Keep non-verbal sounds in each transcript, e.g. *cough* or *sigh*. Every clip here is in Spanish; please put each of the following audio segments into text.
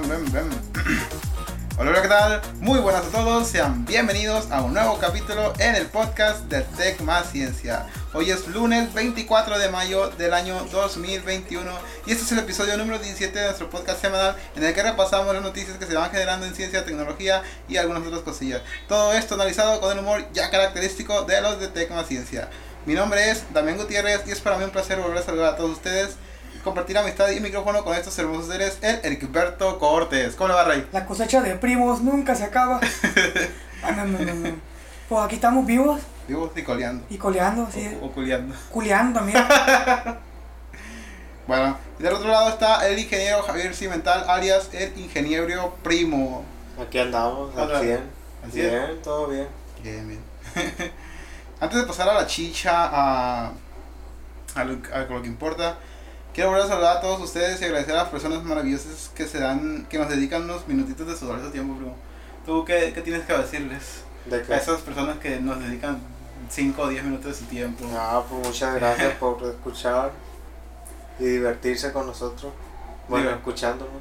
*clears throat* Hola, hola, ¿qué tal? Muy buenas a todos, sean bienvenidos a un nuevo capítulo en el podcast de Tech Más Ciencia. Hoy es lunes 24 de mayo del año 2021 y este es el episodio número 17 de nuestro podcast semanal en el que repasamos las noticias que se van generando en ciencia, tecnología y algunas otras cosillas. Todo esto analizado con el humor ya característico de los de Tech Más Ciencia. Mi nombre es Damián Gutiérrez y es para mí un placer volver a saludar a todos ustedes compartir amistad y micrófono con estos hermosos seres, el Ericberto Cortés. ¿Cómo le va, Rey? La cosecha de primos nunca se acaba. *laughs* Ah, no, no, no, no. Pues aquí estamos vivos Vivos y coleando. y coleando, sí. O, o *laughs* culeando. Culeando también. *laughs* Bueno, y del otro lado está el ingeniero Javier Cimental, alias el ingeniero primo. Aquí andamos, al 100. Al cien. Bien, todo bien. Bien, bien. Antes de pasar a la chicha, a, a, lo, a lo que importa, quiero volver a saludar a todos ustedes y agradecer a las personas maravillosas que se dan, que nos dedican unos minutitos de su valioso tiempo, primo. ¿Tú qué, qué tienes que decirles ¿De a esas personas que nos dedican 5 o 10 minutos de su tiempo? Ah, pues muchas gracias por escuchar y divertirse con nosotros. Bueno, Digo- escuchándonos.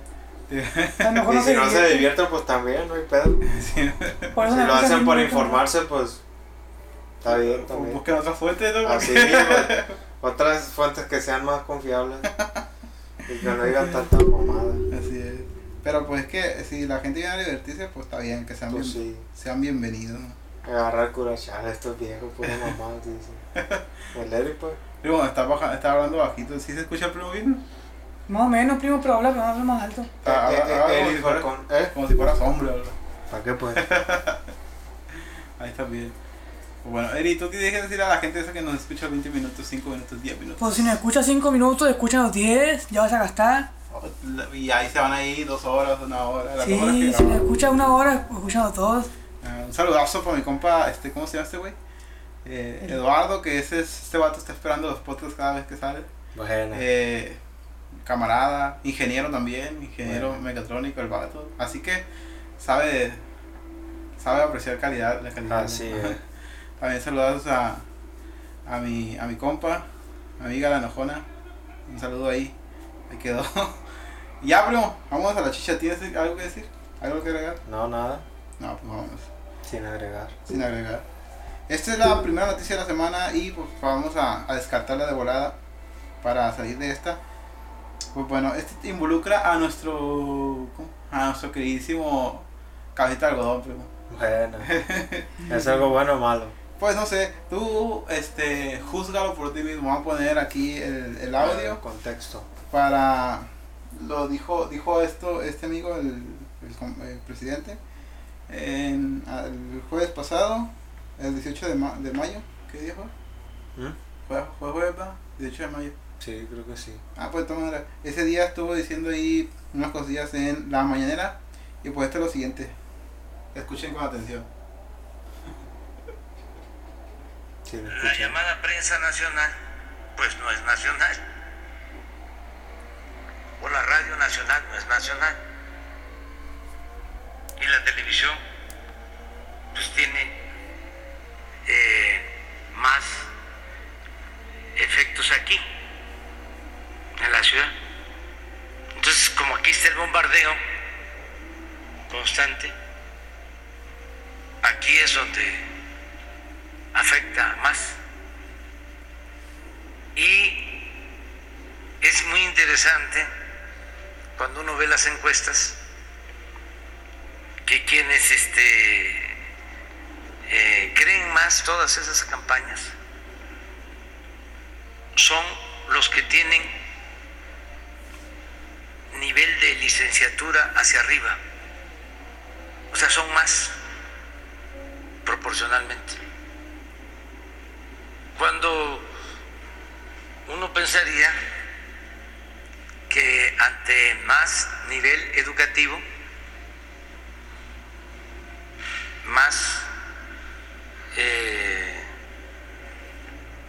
*laughs* Y si no se divierte. divierten, pues también, no hay pedo. Sí. Por eso Si lo hacen por informarse, pues está bien también. Busquen otras fuentes, ¿no? Así, pues, *laughs* otras fuentes que sean más confiables *laughs* y que no digan tanta mamada. Así es. Pero pues que si la gente viene a divertirse, pues está bien, que sean, Pues bien- sí, sean bienvenidos. agarrar curachal estos viejos, pura mamada, dicen. *laughs* El Eric, pues. Primo, está, baja, está hablando bajito. ¿Sí se escucha el primo bien? Más o menos, primo, pero habla, pero habla más alto. Ah, Eh, ah, eh, ah, como, si fuera, con- ¿eh? como si fueras hombre, ¿verdad? ¿Para qué, pues? *laughs* Ahí está bien. Bueno, Eri, ¿tú qué tienes que decir a la gente esa que nos escucha 20 minutos, 5 minutos, 10 minutos? Pues si nos escuchas 5 minutos, escuchan los 10, ya vas a gastar. Y ahí se van ahí dos horas, una hora, las Sí, dos horas que si nos escuchas una hora, escuchan los dos. Ah, un saludazo para mi compa, este, ¿cómo se llama este güey? Eh, Eduardo, que ese, es- este vato está esperando los podcasts cada vez que sale. Bueno. Eh, camarada, ingeniero también, ingeniero Bueno. mecatrónico, el vato. Así que sabe, sabe apreciar calidad, la calidad. Así ¿no? También saludos a, a, mi, a mi compa, mi amiga la enojona. Un saludo ahí. Ahí quedó. *laughs* Ya, primo, vamos a la chicha. ¿Tienes algo que decir? ¿Algo que agregar? No, nada, No, pues vámonos. sin agregar. Sin agregar. Esta es la primera noticia de la semana y pues vamos a, a descartarla de volada para salir de esta. Pues bueno, este involucra a nuestro a nuestro queridísimo cabecita de algodón, primo. Bueno, ¿es algo bueno o malo? Pues no sé, tú este júzgalo por ti mismo. Vamos a poner aquí el, el audio Eh, contexto. para lo dijo dijo esto este amigo el, el el presidente en, el jueves pasado, el 18 de, ma- de mayo. ¿Qué día fue? ¿Mm? Fue, fue jueves, ¿verdad? 18 de mayo. Sí, creo que sí. Ah, pues de todas maneras, ese día estuvo diciendo ahí unas cosillas en la mañanera. Y pues esto es lo siguiente. Escuchen con atención. Sí, La llamada prensa nacional, pues no es nacional. O la radio nacional no es nacional. Y la televisión, pues tiene eh, más efectos aquí, en la ciudad. Entonces, como aquí está el bombardeo constante, aquí es donde afecta más. Y es muy interesante cuando uno ve las encuestas que quienes este, eh, creen más todas esas campañas son los que tienen nivel de licenciatura hacia arriba. O sea, son más proporcionalmente cuando uno pensaría que ante más nivel educativo, más eh,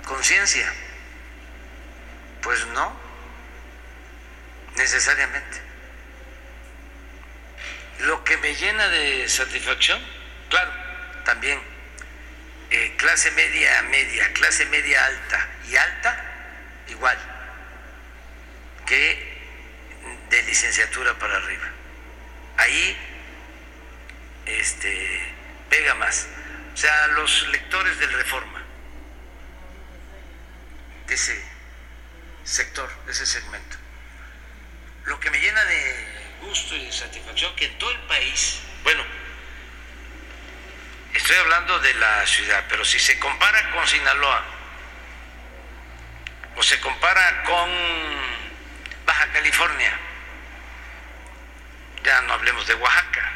conciencia, pues no, necesariamente. Lo que me llena de satisfacción, claro, también clase media, media, clase media alta y alta, igual que de licenciatura para arriba. ahí este, pega más. O sea, los lectores del Reforma, de ese sector, de ese segmento. Lo que me llena de gusto y de satisfacción que en todo el país, bueno, estoy hablando de la ciudad, pero si se compara con Sinaloa o se compara con Baja California, ya no hablemos de Oaxaca,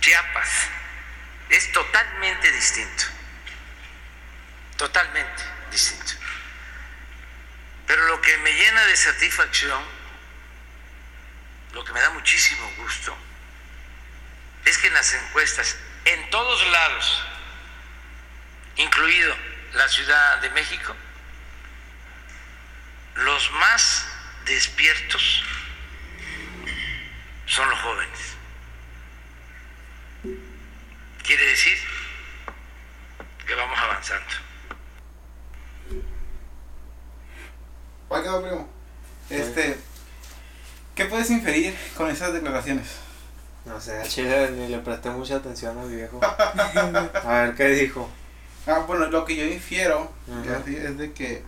Chiapas, es totalmente distinto, totalmente distinto. Pero lo que me llena de satisfacción, lo que me da muchísimo gusto, es que en las encuestas, en todos lados, incluido la Ciudad de México, los más despiertos son los jóvenes. Quiere decir que vamos avanzando. ¿Cuál quedó, primo? Este, ¿qué puedes inferir con esas declaraciones? No sé, a Chile ni le presté mucha atención al viejo. *laughs* A ver qué dijo. Ah, bueno, lo que yo infiero es de- es de que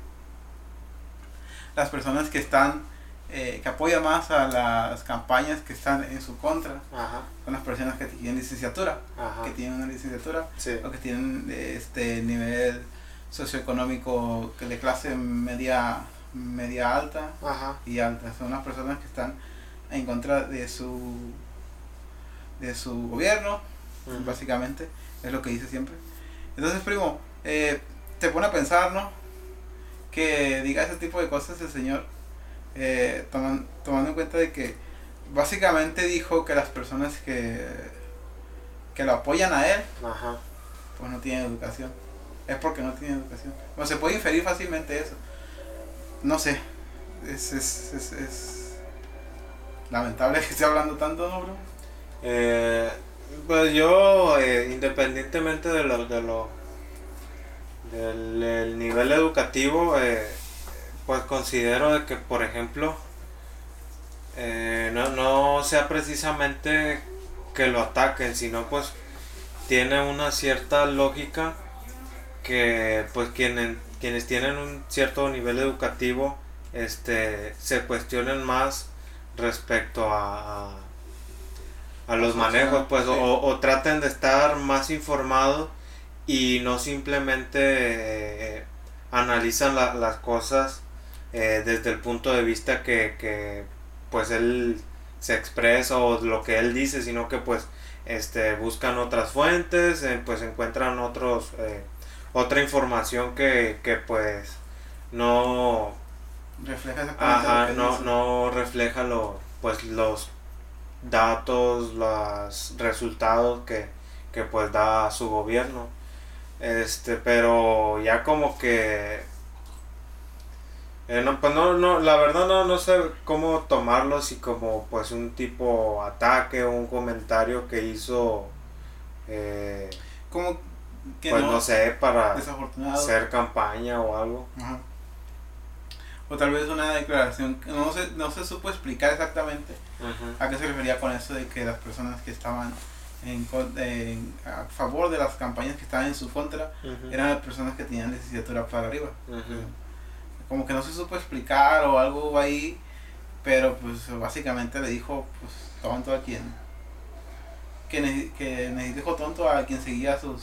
las personas que están, eh, que apoyan más a las campañas que están en su contra, Ajá, son las personas que tienen licenciatura, ajá. que tienen una licenciatura, Sí. o que tienen este nivel socioeconómico de clase media, media alta Ajá. y alta. Son las personas que están en contra de su, de su gobierno, básicamente, es lo que dice siempre. Entonces, primo, eh, te pone a pensar, ¿no? Que diga ese tipo de cosas el señor, eh, toman- tomando en cuenta de que básicamente dijo que las personas que, que lo apoyan a él, Ajá. pues no tienen educación. Es porque no tienen educación. Bueno, se puede inferir fácilmente eso. No sé. Es, es, es, es lamentable *laughs* que esté hablando tanto, ¿no, bro? Eh, pues yo, eh, independientemente de lo, de lo del el nivel educativo, eh, pues considero de que, por ejemplo, no, no sea precisamente que lo ataquen, sino pues tiene una cierta lógica que pues quienes, quienes tienen un cierto nivel educativo este, se cuestionen más respecto a, a los manejos, pues, sí. o, o traten de estar más informados y no simplemente eh, analizan la- las cosas eh, desde el punto de vista que, que, pues él se expresa o lo que él dice, sino que pues este buscan otras fuentes, eh, pues encuentran otros otra información que, que pues no Refleja Ajá, no, no refleja lo, pues los datos, los resultados que, que pues da su gobierno. Este, pero ya como que eh, no, pues no, no, la verdad no, no sé cómo tomarlo si como pues un tipo ataque o un comentario que hizo eh, Como que pues no, no, sé para hacer campaña o algo. Ajá. O tal vez una declaración que no se, no se supo explicar exactamente a qué se refería con eso de que las personas que estaban en, en- a favor de las campañas que estaban en su contra eran las personas que tenían licenciatura para arriba. Como que no se supo explicar o algo ahí, pero pues básicamente le dijo pues tonto a quien que, ne- que ne- dijo tonto a quien seguía sus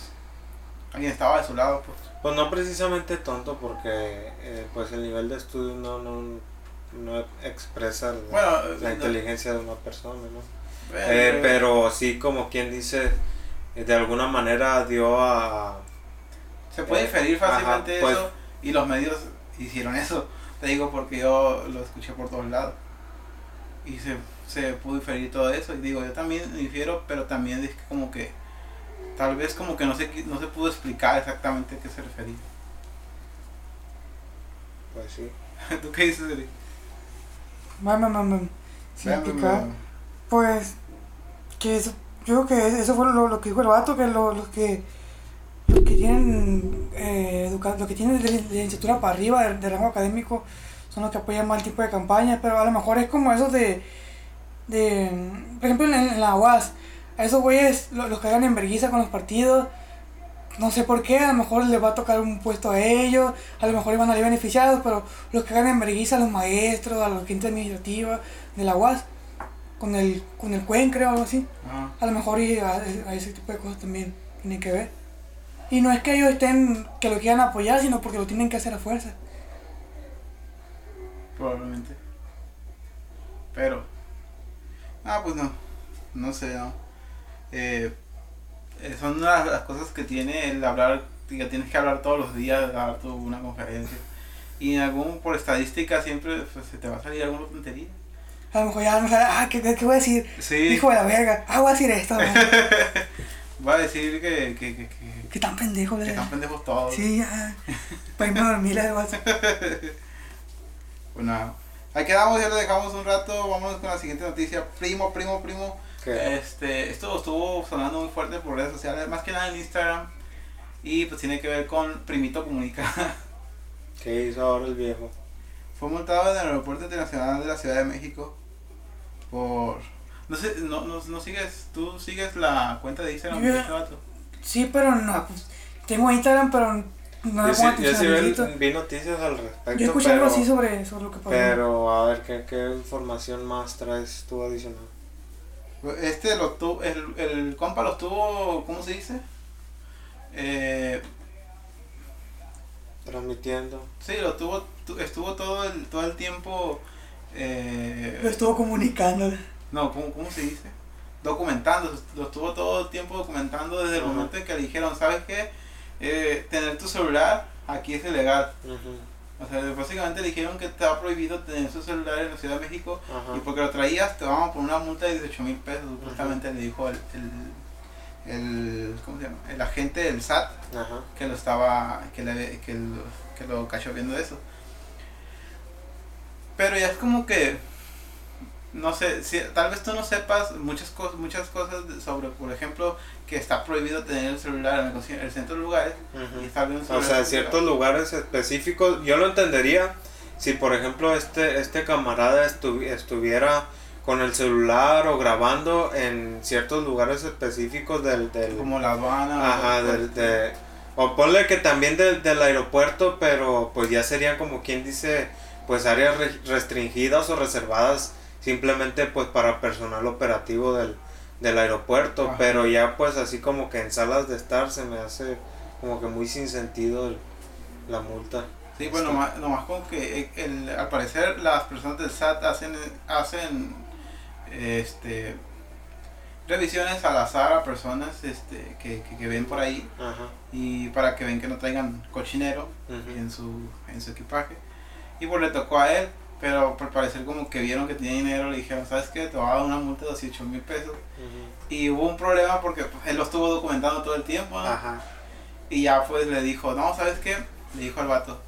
a quien estaba de su lado pues. Pues no precisamente tonto porque eh, pues el nivel de estudio no, no, no expresa la, Bueno, la no- inteligencia de una persona, ¿no? Bueno, Eh, pero sí como quien dice, eh, de alguna manera dio a... Se puede Eh, inferir fácilmente ajá, pues- eso y los medios hicieron eso. Te digo porque yo lo escuché por todos lados. Y se, se pudo inferir todo eso. Y digo, yo también infiero, pero también es que como que tal vez como que no se, qui- no se pudo explicar exactamente a qué se refería. Pues sí. *laughs* ¿Tú qué dices, Eric? Mam, mam, mam, mam. Sin Vean, explicar, vean, pues, que eso, yo creo que eso fue lo, lo que dijo el vato, que lo- los que los que tienen eh, educa- los que tienen de, de licenciatura para arriba de, de rango académico son los que apoyan más el tipo de campaña, pero a lo mejor es como eso de de, por ejemplo, en, en la UAS, a esos güeyes lo- los cagan en vergüenza con los partidos. No sé por qué, a lo mejor les va a tocar un puesto a ellos, a lo mejor iban a salir beneficiados, pero los cagan en vergüenza a los maestros, a los gente administrativa de la UAS, con el, con el CUEN creo, algo así. A lo mejor y a, a ese tipo de cosas también tienen que ver. Y no es que ellos estén, que lo quieran apoyar, sino porque lo tienen que hacer a fuerza. Probablemente. Pero. Ah, pues no. No sé, no. Eh, eh, son de las cosas que tiene el hablar, que tienes que hablar todos los días, dar tu una conferencia. Y en algún, por estadística, siempre pues, se te va a salir alguna tontería. A lo mejor ya no sabe, ah, ¿qué, qué, voy a decir? Sí. Hijo de la verga, ah, voy a decir esto. *laughs* Va a decir que, que, que, que, Qué tan pendejo, que están pendejos todos. Sí, ya. Para irme a dormir, así. *laughs* Pues. Ahí quedamos, ya lo dejamos un rato. Vámonos con la siguiente noticia. Primo, primo, primo. ¿Qué? Este, esto estuvo sonando muy fuerte por redes sociales, más que nada en Instagram. Y pues tiene que ver con Primito Comunica. *laughs* ¿Qué hizo ahora el viejo? Fue multado en el aeropuerto internacional de la Ciudad de México por... No sé, no, no, no sigues, tú sigues la cuenta de Instagram de Yo- este vato. Sí, pero no, pues, tengo Instagram, pero no yo sí, yo sí vi noticias al respecto. Yo escuché pero, algo así sobre, sobre lo que pasó. Pero a ver, ¿qué, ¿qué información más traes tú adicional? Este lo tuvo, el, el compa lo tuvo, ¿cómo se dice? Eh, Transmitiendo. sí, lo tuvo, tu- estuvo todo el, todo el tiempo... eh, Lo estuvo comunicando. No, ¿cómo, cómo se dice? Documentando, lo estuvo todo el tiempo documentando desde el momento en que le dijeron, ¿sabes qué? Eh, tener tu celular aquí es ilegal. O sea, básicamente le dijeron que estaba prohibido tener su celular en la Ciudad de México Ajá. y porque lo traías te vamos a poner una multa de 18 mil pesos, supuestamente le dijo el, el, el, ¿cómo se llama? el agente del SAT Ajá. que lo estaba, que, le, que, lo, que lo cachó viendo eso. Pero ya es como que, no sé, si, tal vez tú no sepas muchas cosas, muchas cosas sobre, por ejemplo, que está prohibido tener el celular en el, centro de lugares. Y está bien un O sea, en ciertos lugares específicos, yo lo entendería si por ejemplo este, este camarada estu- estuviera con el celular o grabando en ciertos lugares específicos del... del como la aduana. ajá, o- del, de, o ponle que también del, del aeropuerto, pero pues ya serían como quien dice, pues áreas re- restringidas o reservadas simplemente pues para personal operativo del, del aeropuerto, Ajá. pero ya pues así como que en salas de estar se me hace como que muy sin sentido el- la multa. Sí, pues nomás, nomás con que eh, el, al parecer las personas del SAT hacen, hacen este, revisiones al azar a personas este, que, que, que ven por ahí Ajá. y para que ven que no traigan cochinero en su, en su equipaje. Y pues le tocó a él, pero por parecer como que vieron que tenía dinero, le dijeron, ¿sabes qué? Te voy a dar una multa de 18 mil pesos. Y hubo un problema porque pues, él lo estuvo documentando todo el tiempo, ¿no? Ajá. Y ya pues le dijo, no, ¿sabes qué? Le dijo al vato,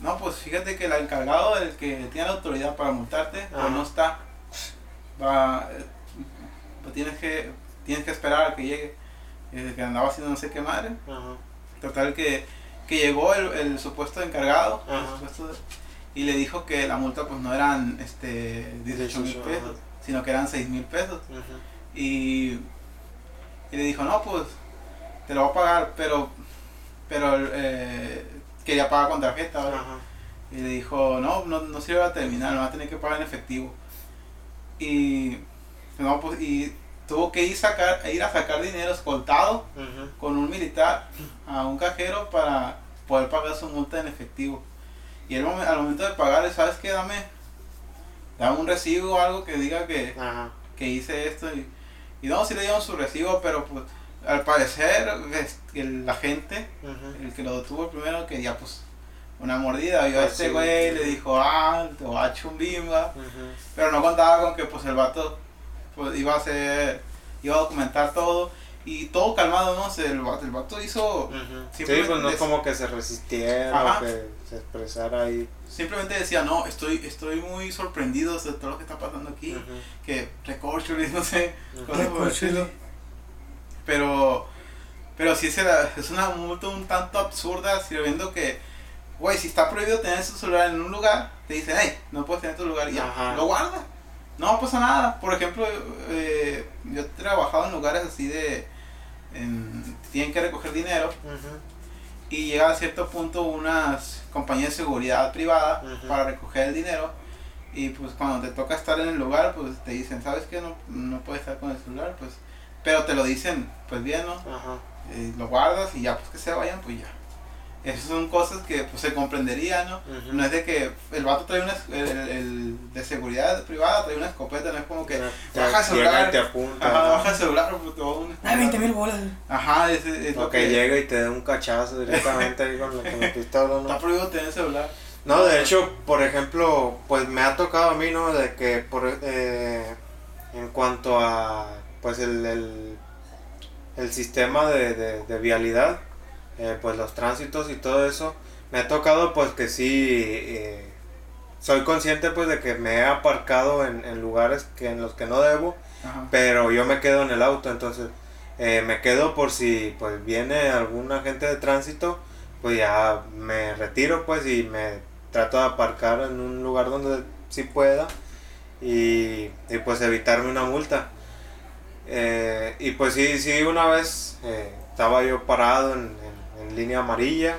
no, pues fíjate que el encargado, el que tiene la autoridad para multarte, pues Ajá. no está. Va, pues tienes que, tienes que esperar a que llegue. Eh, que andaba haciendo no sé qué madre. Ajá. Total que, que llegó el, el supuesto encargado el Ajá. supuesto de- y le dijo que la multa pues no eran este 18 mil 18, pesos, sino que eran 6 mil pesos. Y, y le dijo, no, pues te lo voy a pagar, pero, pero eh, quería pagar con tarjeta. Y le dijo, no, no, no sirve la terminal, no va a tener que pagar en efectivo. Y, no, pues, y tuvo que ir, sacar, ir a sacar dinero escoltado con un militar a un cajero para poder pagar su multa en efectivo. Y él, al momento de pagarle, ¿sabes qué? Dame, dame un recibo o algo que diga que, Ajá. que hice esto. Y, y no, sí le dieron su recibo, pero pues al parecer el, la gente, el que lo detuvo primero, quería pues una mordida. Vio a Pues este sí. güey, le dijo, ah, te voy a echar un bimba. Ujú. Pero no contaba con que pues el vato pues, iba a hacer, iba a documentar todo. Y todo calmado, ¿no? El, vato, el vato hizo, Ujú. Sí, Simplemente pues no es como que se resistiera Ajá. o que se expresara ahí. simplemente decía, no, estoy, estoy muy sorprendido de todo lo que está pasando aquí. Que recorcholis, *laughs* no sé, cosas por. Pero, pero sí se la- es una multa un tanto absurda, sirviendo que, güey, si está prohibido tener su celular en un lugar, te dicen, hey, no puedes tener tu lugar y ya, Ajá. lo guarda. No pasa nada. Por ejemplo, eh, yo he trabajado en lugares así de... en- tienen que recoger dinero y llega a cierto punto unas compañías de seguridad privada para recoger el dinero. Y pues cuando te toca estar en el lugar pues te dicen sabes que no, no puedes estar con el celular pues. Pero te lo dicen pues bien no Ajá. Eh, lo guardas y ya pues que se vayan pues ya esas son cosas que pues se comprendería no no es de que el vato trae una es- el, el- el de seguridad privada trae una escopeta no es como que Te- baja el llega celular y te apunta. ajá, ajá. baja el celular pues, te va a un- Ay, 20 mil bolas. ajá ese es O lo que llega y te da un cachazo directamente ahí con la, con la pistola, está ¿no? prohibido tener celular No, de hecho, por ejemplo, pues me ha tocado a mí, ¿no? De que por, eh, en cuanto a, pues el, el, el sistema de, de, de vialidad, eh, pues los tránsitos y todo eso, me ha tocado pues que sí, eh, soy consciente pues de que me he aparcado en, en lugares que en los que no debo, ajá. pero yo me quedo en el auto, entonces eh, me quedo por si pues viene algún agente de tránsito, pues ya me retiro pues y me trato de aparcar en un lugar donde sí pueda y, y, pues evitarme una multa. Eh, y pues sí, sí, una vez eh, estaba yo parado en, en- en línea amarilla,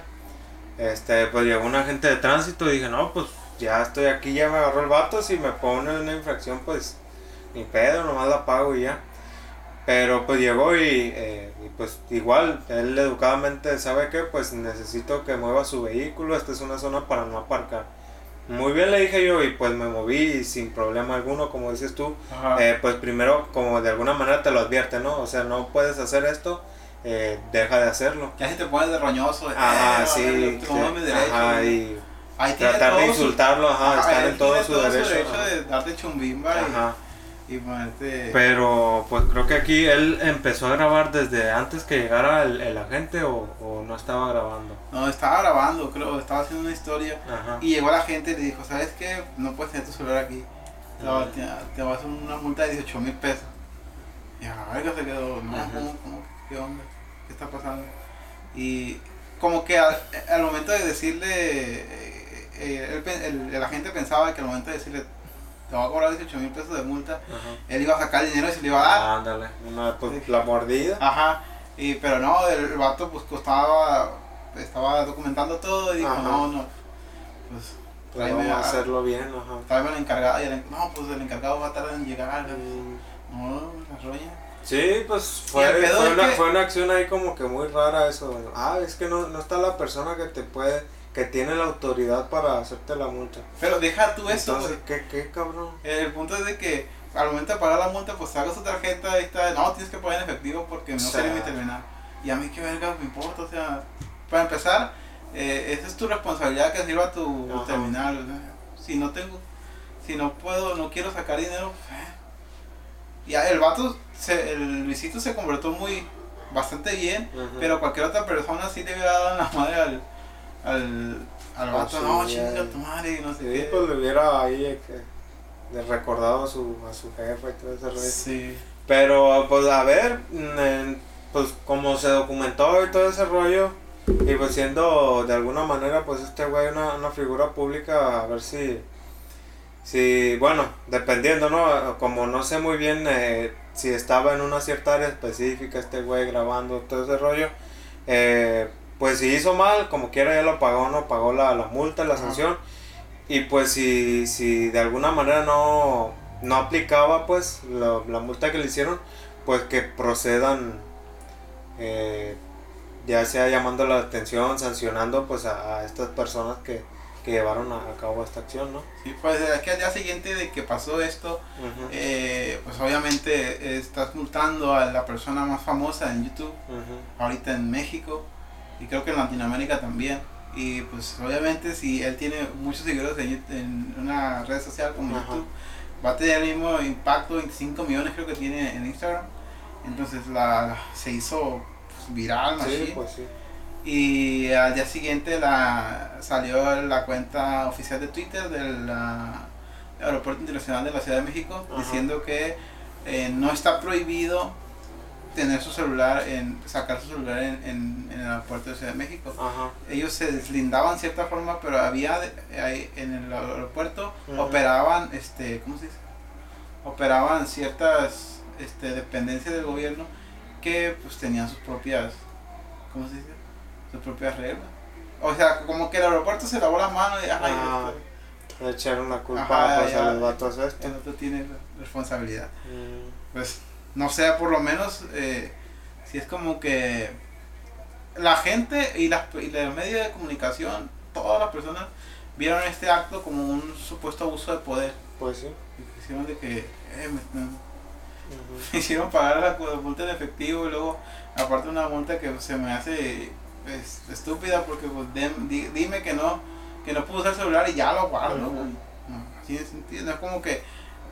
este, pues llegó un agente de tránsito y dije, no, pues ya estoy aquí, ya me agarró el vato, si me pone una infracción, pues ni pedo, nomás la pago y ya. Pero pues llegó y, eh, y, pues igual, él educadamente sabe que pues necesito que mueva su vehículo, esta es una zona para no aparcar. Muy bien le dije yo y pues me moví sin problema alguno, como dices tú. Eh, pues primero como de alguna manera te lo advierte, ¿no? O sea, no puedes hacer esto, eh, deja de hacerlo. Ya si te pones de roñoso, Ajá, "Eh, sí, te tomo sí, mi derecho", ajá, y Ahí tratar de su- insultarlo, ajá, ajá, estar en todo su derecho. ajá. de darte chumbimba y- Ajá. y, ponerte... Pero pues creo que aquí él empezó a grabar desde antes que llegara el, el agente o, o no estaba grabando. No, estaba grabando, creo, estaba haciendo una historia Ajá. y llegó la gente y le dijo, ¿sabes qué? No puedes tener tu celular aquí. Te, te, vas a hacer una multa de 18 mil pesos. Y a ver que se quedó, no, Ajá. ¿cómo, cómo, ¿qué onda? ¿Qué está pasando? Y como que al, al momento de decirle, eh, eh, pe- el, el agente pensaba que al momento de decirle, te va a cobrar 18 mil pesos de multa, Ajá. él iba a sacar el dinero y se lo iba a dar. Ándale, una, pues, la mordida. Ajá, y, pero no, el, vato pues costaba, estaba documentando todo y dijo, Ajá. no, no, pues Pues tráeme a hacerlo bien, ajá. tráeme al encargado y el, no, pues el encargado va a tardar en llegar, Mm, no, la roña. Sí, pues fue, fue, una, que- fue una acción ahí como que muy rara eso. Ah, es que no, no está la persona que te puede, que tiene la autoridad para hacerte la multa. Pero deja tú eso, Entonces. ¿qué, qué cabrón? El punto es de que al momento de pagar la multa, pues sacas tu tarjeta y está, no, tienes que pagar en efectivo porque no sea. mi terminal. Y a mí qué verga me importa, o sea, para empezar, eh, esa es tu responsabilidad que sirva tu Ajá. terminal. Si no tengo, si no puedo, no quiero sacar dinero, pues, eh. Y ya, el vato, se, el Luisito se convirtió muy, bastante bien, pero cualquier otra persona sí le hubiera dado la madre al, al, al Ah, vato, sí, no, chinga tu madre, no sé Sí, pues le hubiera ahí que, recordado a su, a su jefe y todo ese rollo. Sí. Pero pues a ver, pues como se documentó y todo ese rollo, y pues siendo de alguna manera pues este güey una, una figura pública, a ver si, si, bueno, dependiendo, ¿no? Como no sé muy bien eh, si estaba en una cierta área específica este güey grabando todo ese rollo, eh, pues si hizo mal, como quiera ya lo pagó, ¿no? Pagó la, la multa, la Ajá. sanción. Y pues si, si de alguna manera no, no aplicaba pues la, la multa que le hicieron, pues que procedan, eh, ya sea llamando la atención, sancionando pues a, a estas personas que, que llevaron a, a cabo esta acción, ¿no? Sí, pues es que al día siguiente de que pasó esto, eh, pues obviamente estás multando a la persona más famosa en YouTube, ahorita en México, y creo que en Latinoamérica también. Y pues obviamente si él tiene muchos seguidores en, en una red social como. YouTube, va a tener el mismo impacto, 25 millones creo que tiene en Instagram. Entonces la, se hizo pues, viral, Sí, machín. pues sí. Y al día siguiente la, salió la cuenta oficial de Twitter del ah, Aeropuerto Internacional de la Ciudad de México Ajá. diciendo que eh, no está prohibido tener su celular, en sacar su celular en, en- en el aeropuerto de Ciudad de México. Ajá. Ellos se deslindaban de cierta forma, pero había de- ahí en el aeropuerto operaban, este, ¿cómo se dice? operaban ciertas este, dependencias del gobierno que pues tenían sus propias, ¿cómo se dice? Sus propias reglas. O sea, como que el aeropuerto se lavó las manos y Ah, este, Le echaron la culpa Ajá, pues, ya. a los vatos estos. el otro tiene responsabilidad. Mm, pues no sé, por lo menos eh, si es como que la gente y, las, y los medios de comunicación, todas las personas vieron este acto como un supuesto abuso de poder. Pues sí. Y Hicieron de que eh, me, me- Ujú. *laughs* me hicieron pagar la cu- multa en efectivo y luego aparte una multa que se me hace pues, estúpida porque pues, dem- di- dime que no que no puedo usar celular y ya lo guardo. Ujú. güey. No, de sentido, no es como que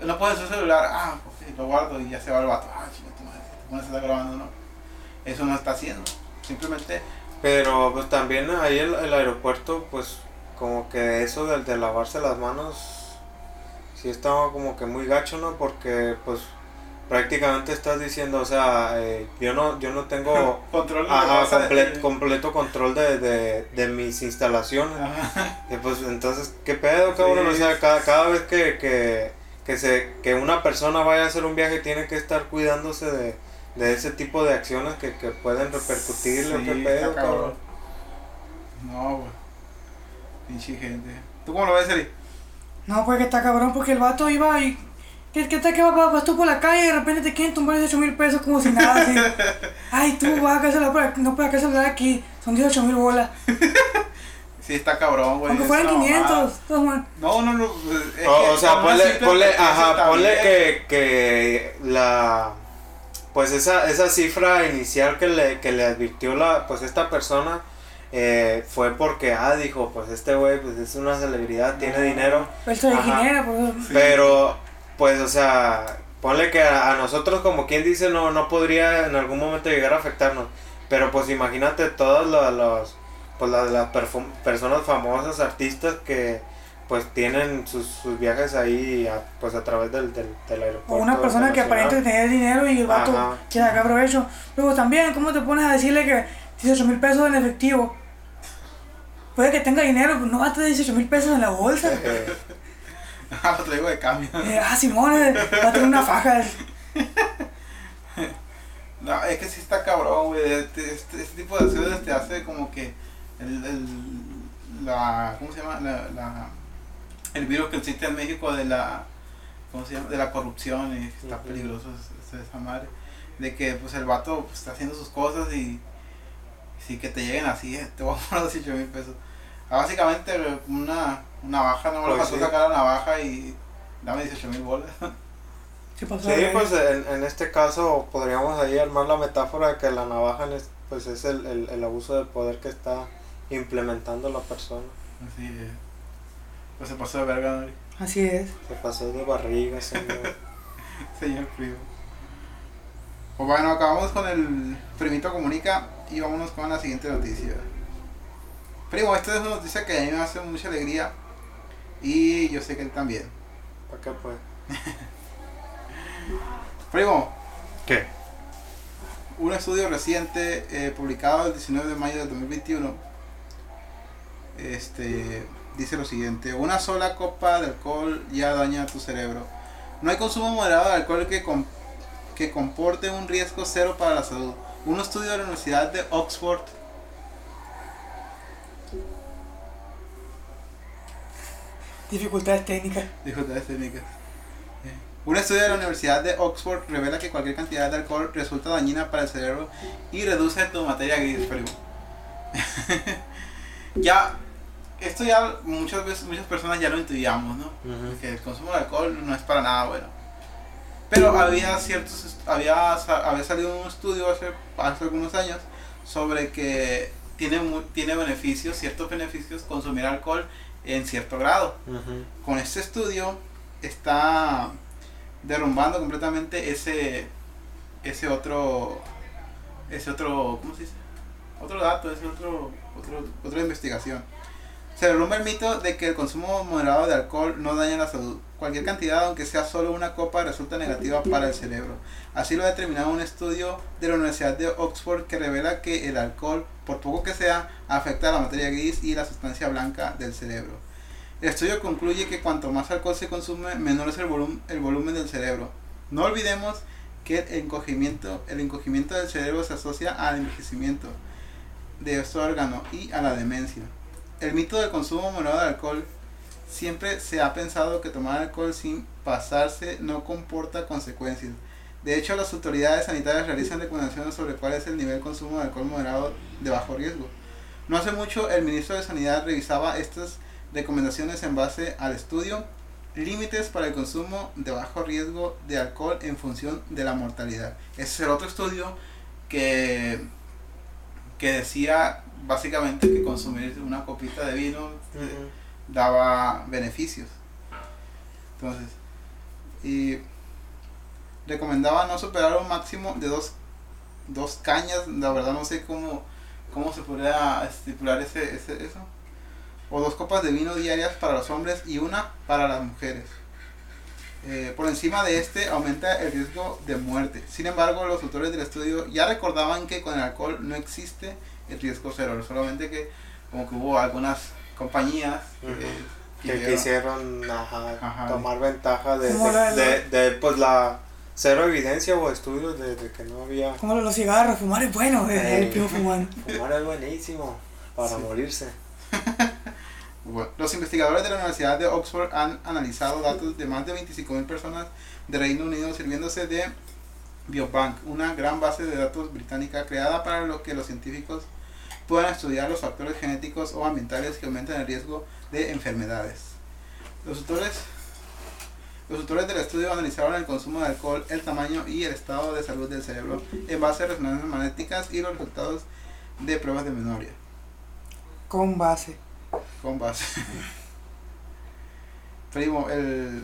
no puedes usar celular, ah, ok, lo guardo y ya se va el vato. Ah, chinga tu madre, a estar grabando, no. Eso no está haciendo. Simplemente, Pero pues también ahí el, el aeropuerto, pues como que eso del de lavarse las manos, sí estaba como que muy gacho, ¿no? Porque pues prácticamente estás diciendo, o sea, eh, yo no yo no tengo *laughs* control ajá, completo control de, de, de mis instalaciones. Ajá. Y pues entonces, ¿qué pedo, cabrón? O Sí. sea, cada, cada vez que, que, que, se, que una persona vaya a hacer un viaje tiene que estar cuidándose de, de ese tipo de acciones que, que pueden repercutirle, ¿o Sí, ¿qué pedo, cabrón. cabrón? No, güey. Pinche gente. ¿Tú cómo lo ves, Eli? No, pues que está cabrón porque el vato iba y. ¿Qué, qué tal que vas, vas tú por la calle y de repente te quieren tumbar 18 mil pesos como si nada así? *laughs* Ay, tú vas a cancelar por no puedes cancelar aquí, son 18 mil bolas. *laughs* Sí, está cabrón, güey. Aunque fueran una 500. mamada. no. No, no, es que O, o sea, ponle, ponle, ajá, ponle que, que la pues esa, esa cifra inicial que le, que le advirtió la, pues esta persona eh, fue porque ah dijo pues este güey pues es una celebridad, tiene Ah. dinero, Él se Ajá. degenera, por eso. pero pues o sea, ponle que a, a nosotros como quien dice no, no podría en algún momento llegar a afectarnos, pero pues imagínate todos los, los pues las, las perfum- personas famosas, artistas que pues tienen sus, sus viajes ahí a, pues a través del, del, del aeropuerto. O una persona que aparenta tener dinero y el vato Ajá. quiere sacar provecho. Luego también, ¿cómo te pones a decirle que 18 mil pesos en efectivo? Puede que tenga dinero, pero no va a tener 18 mil pesos en la bolsa. *laughs* Eh, *laughs* Ah, lo traigo de cambio. Eh, ah, Simón, eh, va a tener una faja. *laughs* No, es que sí está cabrón, güey. Este, este, este tipo de acciones te hace como que el, el, la, ¿cómo se llama? La, la, el virus que existe en México de la, ¿cómo se llama? De la corrupción y está peligroso es- es- esa madre. De que pues el vato pues, está haciendo sus cosas y sí que te lleguen así, eh, te voy a poner 18 mil pesos. Ah, básicamente eh, una navaja, no me Pues pasó sí. sacar la navaja y dame 18 mil bolas. Sí, pasó Sí, ver. pues en, en este caso podríamos ahí armar la metáfora de que la navaja es, pues es el, el, el abuso de poder que está implementando la persona. Así, eh, pues se pasó de verga, ¿no? Así es. Se pasó de barriga, señor. *laughs* Señor primo. Pues bueno, acabamos con el primito comunica y vámonos con la siguiente noticia. Primo, esta es una noticia que a mí me hace mucha alegría y yo sé que él también. ¿Para qué pues? *laughs* Primo, ¿Qué? un estudio reciente eh, publicado el 19 de mayo del 2021 este, dice lo siguiente, una sola copa de alcohol ya daña tu cerebro. No hay consumo moderado de alcohol que, com- que comporte un riesgo cero para la salud. Un estudio de la Universidad de Oxford Dificultades técnicas. Dificultades técnicas. Un estudio de la Universidad de Oxford revela que cualquier cantidad de alcohol resulta dañina para el cerebro y reduce tu materia gris, primo. *laughs* ya, esto ya muchas veces, muchas personas ya lo intuíamos, ¿no? Ujú. Que el consumo de alcohol no es para nada bueno. Pero había ciertos, había, había salido un estudio hace, hace algunos años sobre que tiene, mu- tiene beneficios, ciertos beneficios consumir alcohol en cierto grado con este estudio está derrumbando completamente ese ese otro ese otro ¿cómo se dice? otro dato, ese otro, otro otra investigación. Se derrumba el mito de que el consumo moderado de alcohol no daña la salud. Cualquier cantidad, aunque sea solo una copa, resulta negativa para el cerebro. Así lo ha determinado un estudio de la Universidad de Oxford que revela que el alcohol, por poco que sea, afecta a la materia gris y la sustancia blanca del cerebro. El estudio concluye que cuanto más alcohol se consume, menor es el, el volumen del cerebro. No olvidemos que el encogimiento, el encogimiento del cerebro se asocia al envejecimiento de este órgano y a la demencia. El mito del consumo moderado de alcohol siempre se ha pensado que tomar alcohol sin pasarse no comporta consecuencias. De hecho, las autoridades sanitarias realizan recomendaciones sobre cuál es el nivel de consumo de alcohol moderado de bajo riesgo. No hace mucho el ministro de Sanidad revisaba estas recomendaciones en base al estudio Límites para el consumo de bajo riesgo de alcohol en función de la mortalidad. Ese es el otro estudio que, que decía básicamente que consumir una copita de vino eh, daba beneficios. Entonces, y recomendaba no superar un máximo de dos, dos cañas, la verdad no sé cómo, cómo se podría estipular ese, ese, eso. O dos copas de vino diarias para los hombres y una para las mujeres. Eh, por encima de este aumenta el riesgo de muerte. Sin embargo, los autores del estudio ya recordaban que con el alcohol no existe el riesgo cero, solamente que como que hubo algunas compañías que, quisieron ajá, Ajá. tomar ventaja de, de, la- de- de, pues la cero evidencia o estudios de, de que no había Como los cigarros, fumar es bueno, eh, el Ey. primo fumando. *laughs* fumar es buenísimo para Sí. morirse *laughs* Bueno, los investigadores de la Universidad de Oxford han analizado datos de más de 25.000 personas de Reino Unido sirviéndose de Biobank, una gran base de datos británica creada para lo que los científicos puedan estudiar los factores genéticos o ambientales que aumentan el riesgo de enfermedades. Los autores, los autores del estudio analizaron el consumo de alcohol, el tamaño y el estado de salud del cerebro en base a resonancias magnéticas y los resultados de pruebas de memoria. Con base. Con base. Primo, el.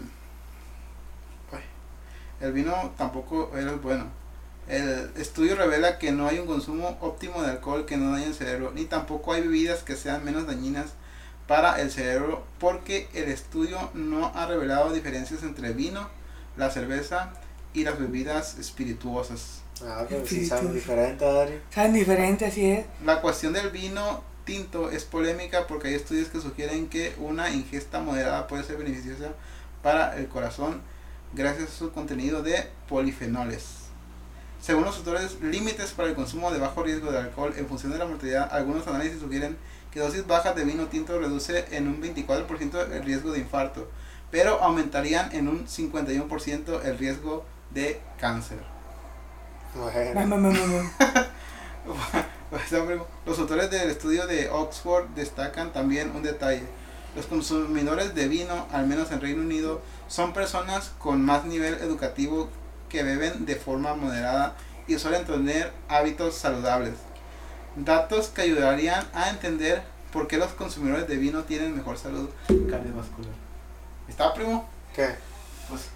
El vino tampoco es bueno. El estudio revela que no hay un consumo óptimo de alcohol que no dañe el cerebro, ni tampoco hay bebidas que sean menos dañinas para el cerebro, porque el estudio no ha revelado diferencias entre vino, la cerveza y las bebidas espirituosas. ah pero sí saben diferente Adri Saben diferente, así es. La cuestión del vino tinto es polémica porque hay estudios que sugieren que una ingesta moderada puede ser beneficiosa para el corazón gracias a su contenido de polifenoles. Según los autores, límites para el consumo de bajo riesgo de alcohol en función de la mortalidad, algunos análisis sugieren que dosis bajas de vino tinto reduce en un 24% el riesgo de infarto, pero aumentarían en un 51% el riesgo de cáncer. bueno bam. *laughs* Los autores del estudio de Oxford destacan también un detalle. Los consumidores de vino, al menos en Reino Unido, son personas con más nivel educativo que beben de forma moderada y suelen tener hábitos saludables. Datos que ayudarían a entender por qué los consumidores de vino tienen mejor salud cardiovascular. ¿Está, primo? ¿qué? Pues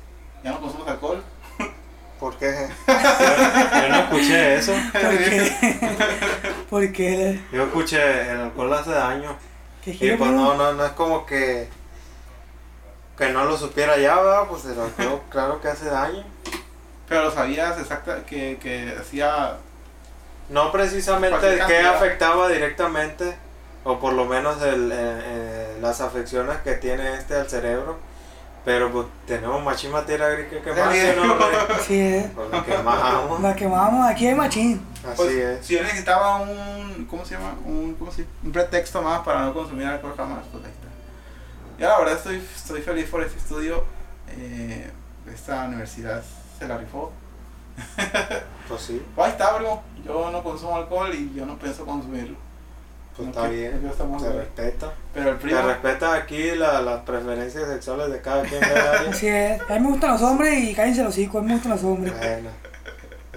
ya no consumes alcohol. *laughs* ¿por qué? yo, yo no escuché eso *laughs* ¿Por qué? *laughs* ¿Por qué? yo escuché el alcohol hace daño ¿Qué y pues no, no, no es como que que no lo supiera ya, ¿verdad? Pues el alcohol claro que hace daño Pero lo sabías exacta que, que hacía No precisamente cantidad. afectaba directamente, o por lo menos el, eh, eh, las afecciones que tiene este al cerebro, pero pues tenemos machín materia gris que quemarse, ¿no? *laughs* Así es. Pues lo quemamos, La quemamos, aquí hay machín. así Pues, es. Si yo necesitaba un, ¿cómo se llama? Un, ¿cómo se un pretexto más para no consumir alcohol jamás, pues ahí está. Yo la verdad estoy, estoy feliz por este estudio. Eh, esta universidad se la rifó. *laughs* Pues sí, Pues ahí está, bro. Yo no consumo alcohol y yo no pienso consumirlo. pues No está que- bien, se respeta. Pero el primo, Se respeta aquí la- las preferencias sexuales de cada quien. *laughs* Así es. A mí me gustan los hombres y cállense los hijos, a mí me gustan los hombres. Bueno,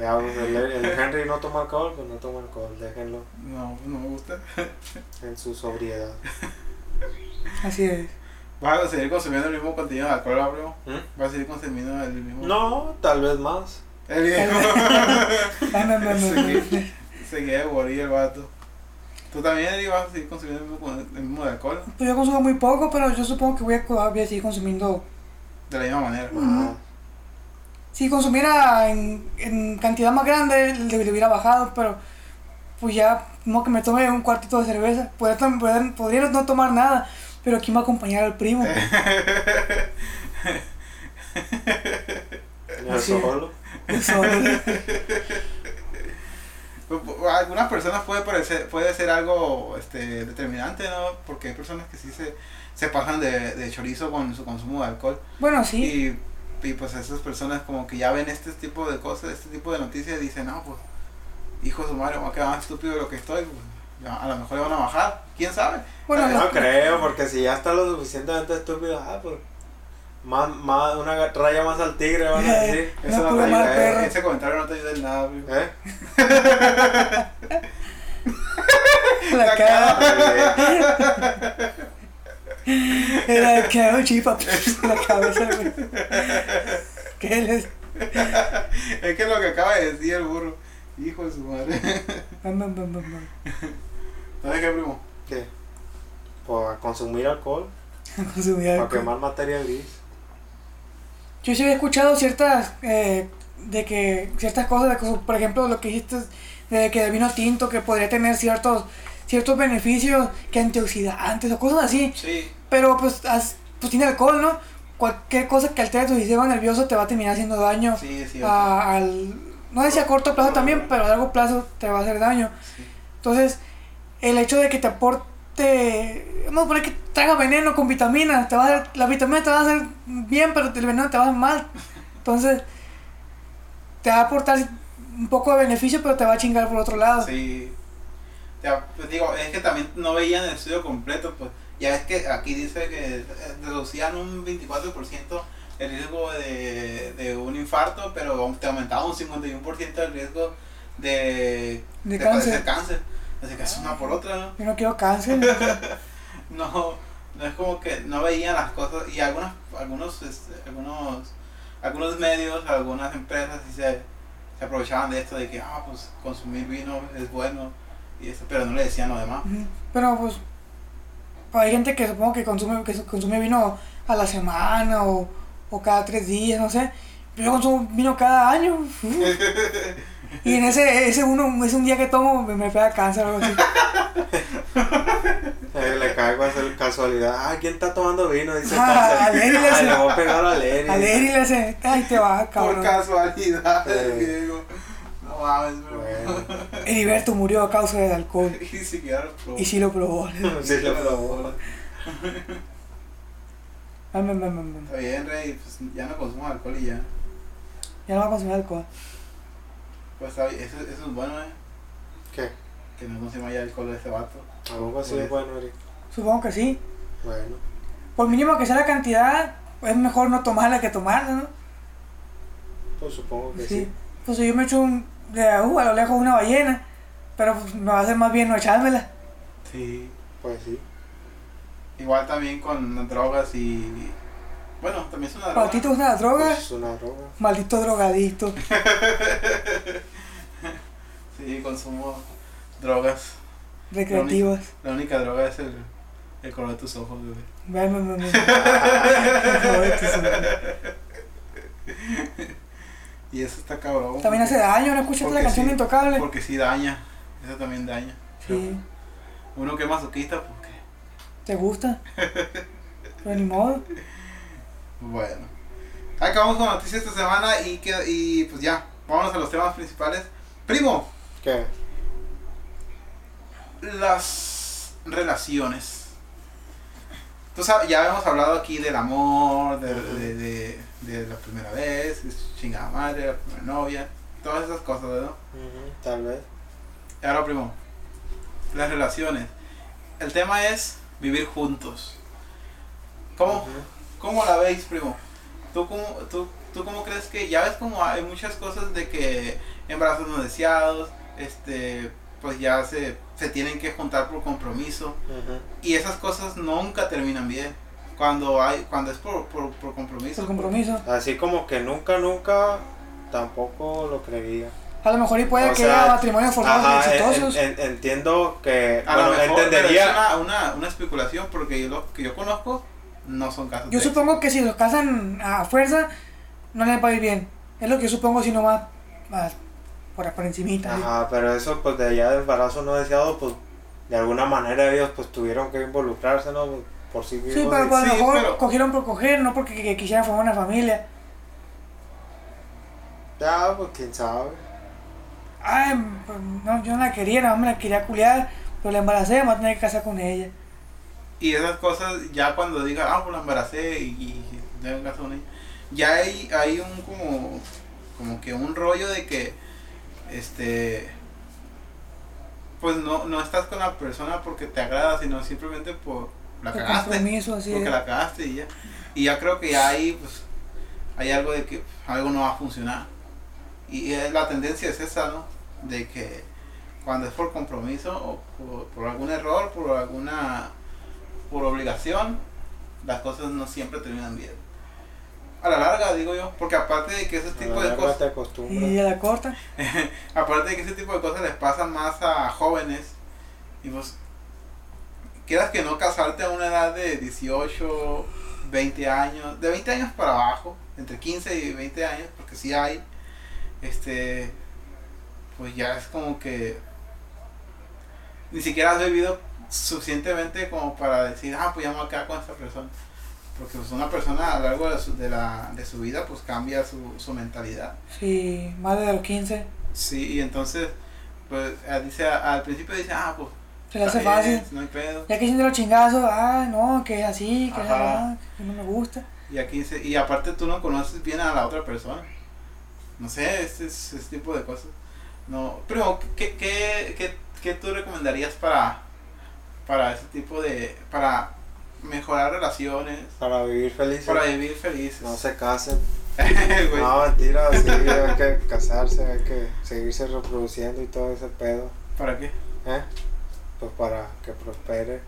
ya, pues, el, el Henry no toma alcohol, pues no toma alcohol, déjenlo no, no me gusta. en su sobriedad. Así es. ¿Vas a seguir consumiendo el mismo contenido de alcohol, bro? ¿Mm? ¿Vas a seguir consumiendo el mismo? No, tal vez más. El mismo. Bam, bam, Sí. bam. Se queda de morir el vato. ¿Tú también, vas a seguir consumiendo el mismo, el mismo de alcohol? Pues yo consumo muy poco, pero yo supongo que voy a, voy a seguir consumiendo. De la misma manera. Si consumiera en, en cantidad más grande, le, le hubiera bajado, pero pues ya, no que me tome un cuartito de cerveza. Podría, podría- podría no tomar nada, Pero ¿quién va a acompañar al primo? *laughs* Yo solo. Yo solo. *laughs* Algunas personas puede parecer, puede ser algo este, determinante, ¿no? Porque hay personas que sí se, se pasan de, de chorizo con su consumo de alcohol. Bueno, sí. Y, y pues esas personas como que ya ven este tipo de cosas, este tipo de noticias y dicen, no, pues, hijo de su madre, me va a quedar más estúpido de lo que estoy. pues, a lo mejor le van a bajar, quién sabe. Bueno, No creo, porque si ya está lo suficientemente estúpido, ah, pues. Más, más, una raya más al tigre, van a decir. *laughs* No Eso no ayuda, más eh, ese comentario no te ayuda en nada. primo. ¿Eh? *laughs* la La cara. *laughs* Era que hago chipa la cabeza, güey. ¿Qué les? Es que lo que acaba de decir el burro, hijo de su madre. Bam, bam, bam, bam, bam. ¿Sabes qué, primo? ¿Qué? Por consumir alcohol, *laughs* Consumir para alcohol. quemar materia gris. Yo sí había escuchado ciertas, eh, de que, ciertas cosas, de que, por ejemplo, lo que dijiste de que el vino tinto que podría tener ciertos, ciertos beneficios que antioxidantes o cosas así, Sí. pero pues, as- pues tiene alcohol, ¿no? Cualquier cosa que altere tu sistema nervioso te va a terminar haciendo daño Sí, sí. a- al, no decía a corto plazo también, pero a largo plazo te va a hacer daño. sí. Entonces, el hecho de que te aporte, vamos a poner que traiga veneno con vitaminas, te va a hacer, la vitamina te va a hacer bien, pero el veneno te va a hacer mal. Entonces, te va a aportar un poco de beneficio, pero te va a chingar por otro lado. Sí. Ya, pues digo, es que también no veían el estudio completo, pues. Ya es que aquí dice que eh, reducían un 24% el riesgo de, de un infarto, pero te aumentaba un 51% el riesgo de, De cáncer. Así que es una por otra. Yo no quiero cáncer. *laughs* No, no es como que no veían las cosas y algunas, algunos, este, algunos, algunos medios, algunas empresas sí se, se aprovechaban de esto de que, ah, pues consumir vino es bueno y eso, pero no le decían lo demás. Pero pues, hay gente que supongo que consume, que consume vino a la semana o, o cada tres días, no sé. Yo consumo vino cada año. *laughs* Y en ese, ese uno, es un día que tomo, me, me pega cáncer o algo así. *laughs* Eh, le caigo a hacer casualidad. Ah, ¿quién está tomando vino? Dice Ah, cáncer. le *laughs* Ay, hace- le voy a pegar a Lenny. A Lery le hace, ay, te va, Por cabrón. casualidad, Eh. digo, no mames, pero Bueno, Heriberto murió a causa del alcohol. *laughs* y siquiera lo probó. Y sí lo probó. sí lo probó. Está bien, Rey, pues ya no consumo alcohol y ya. Ya no va a consumir alcohol. Pues eso, eso es bueno, eh, ¿Qué? que no consuma ya alcohol de ese vato. Algo así Pues. es bueno, Eric. Supongo que sí. Bueno. Por mínimo que sea la cantidad, es mejor no tomarla que tomarla, ¿no? Pues supongo que Sí. sí. Pues si yo me echo un, de, uh, a lo lejos una ballena, pero pues me va a hacer más bien no echármela. Sí. Pues sí. Igual también con drogas y... Bueno, también es una droga. ¿Para ti te gustan las drogas? Pues es una droga. Maldito drogadicto. *laughs* Sí, consumo drogas. Recreativas. La única droga es el, el color de tus ojos, bebé. Por favor, tú sí. Y eso está cabrón. También hace porque- daño, ¿no escuchaste la porque canción sí, Intocable? Porque sí daña. Eso también daña. Sí, Uno que es masoquista, pues que... ¿te gusta? Pero ni modo. Bueno. Acabamos con noticias esta semana y, que, y pues ya. Vámonos a los temas principales. Primo, ¿Qué? las relaciones. Sabes, ya hemos hablado aquí del amor, de, de, de- de la primera vez, de su chingada madre, la primera novia, todas esas cosas, ¿no? Ujú, Tal vez. Y ahora, primo, las relaciones. El tema es vivir juntos. ¿Cómo, cómo la veis, primo? ¿Tú cómo, tú, ¿Tú cómo crees que ya ves como hay muchas cosas de que embarazos no deseados, este, pues ya se, se tienen que juntar por compromiso Ujú. y esas cosas nunca terminan bien. Cuando hay cuando es por, por, por compromiso. Por compromiso. Así como que nunca, nunca tampoco lo creería. A lo mejor y puede O que sea, haya matrimonios formados Ajá, exitosos. en- en- entiendo que, A lo bueno, mejor pero entendería. es una, una, una especulación porque yo, lo que yo conozco no son casos Yo de supongo que si los casan a fuerza, no les va a ir bien. Es lo que yo supongo si no más, más por, por encimita. ¿sí? Ajá, pero eso pues de allá de embarazo no deseado, pues de alguna manera ellos pues tuvieron que involucrarse, ¿no? Por sí Sí, mismos. pero pues, a lo Sí, mejor pero- cogieron por coger, no porque que- quisieran formar una familia. Ya, pues quién sabe. Ay, pues, no, yo no la quería, no me la quería culiar, pero la embaracé, me voy a tener que casar con ella. Y esas cosas, ya cuando diga, ah, pues la embaracé y, y tengo caso con ella, ya hay, hay un como, como que un rollo de que, este, pues no, no estás con la persona porque te agrada, sino simplemente por la Por cagaste. así porque es. la cagaste y ya. Y ya creo que ya ahí, pues, hay algo de que algo no va a funcionar. Y la tendencia es esa, ¿no? De que cuando es por compromiso o por, por algún error, por alguna, por obligación, las cosas no siempre terminan bien. A la larga, digo yo, porque aparte de que ese A tipo la de cosas, te Y a la corta. *laughs* aparte de que ese tipo de cosas les pasan más a jóvenes, y pues, quieras que no casarte a una edad de 18, 20 años, de 20 años para abajo, entre 15 y 20 años, porque sí hay, este, pues ya es como que ni siquiera has bebido suficientemente como para decir, ah, pues ya me voy a quedar con esta persona. Porque pues una persona a lo largo de su, de la, de su vida pues cambia su, su mentalidad. Sí, más de los 15. Sí, y entonces, pues dice, al principio dice, ah, pues. Se le hace fácil. No hay pedo. Ya que siente los chingazos, ah, no, que es así, que así, que no me gusta. Y aquí dice, y aparte tú no conoces bien a la otra persona. No sé, este, es- ese tipo de cosas. No, pero, ¿qué, qué, qué, qué tú recomendarías para, para ese tipo de. para mejorar relaciones, Para vivir felices. para vivir felices? No se casen. *laughs* No, mentira, sí, hay que casarse, hay que seguirse reproduciendo y todo ese pedo. ¿Para qué? ¿Eh? Pues para que prospere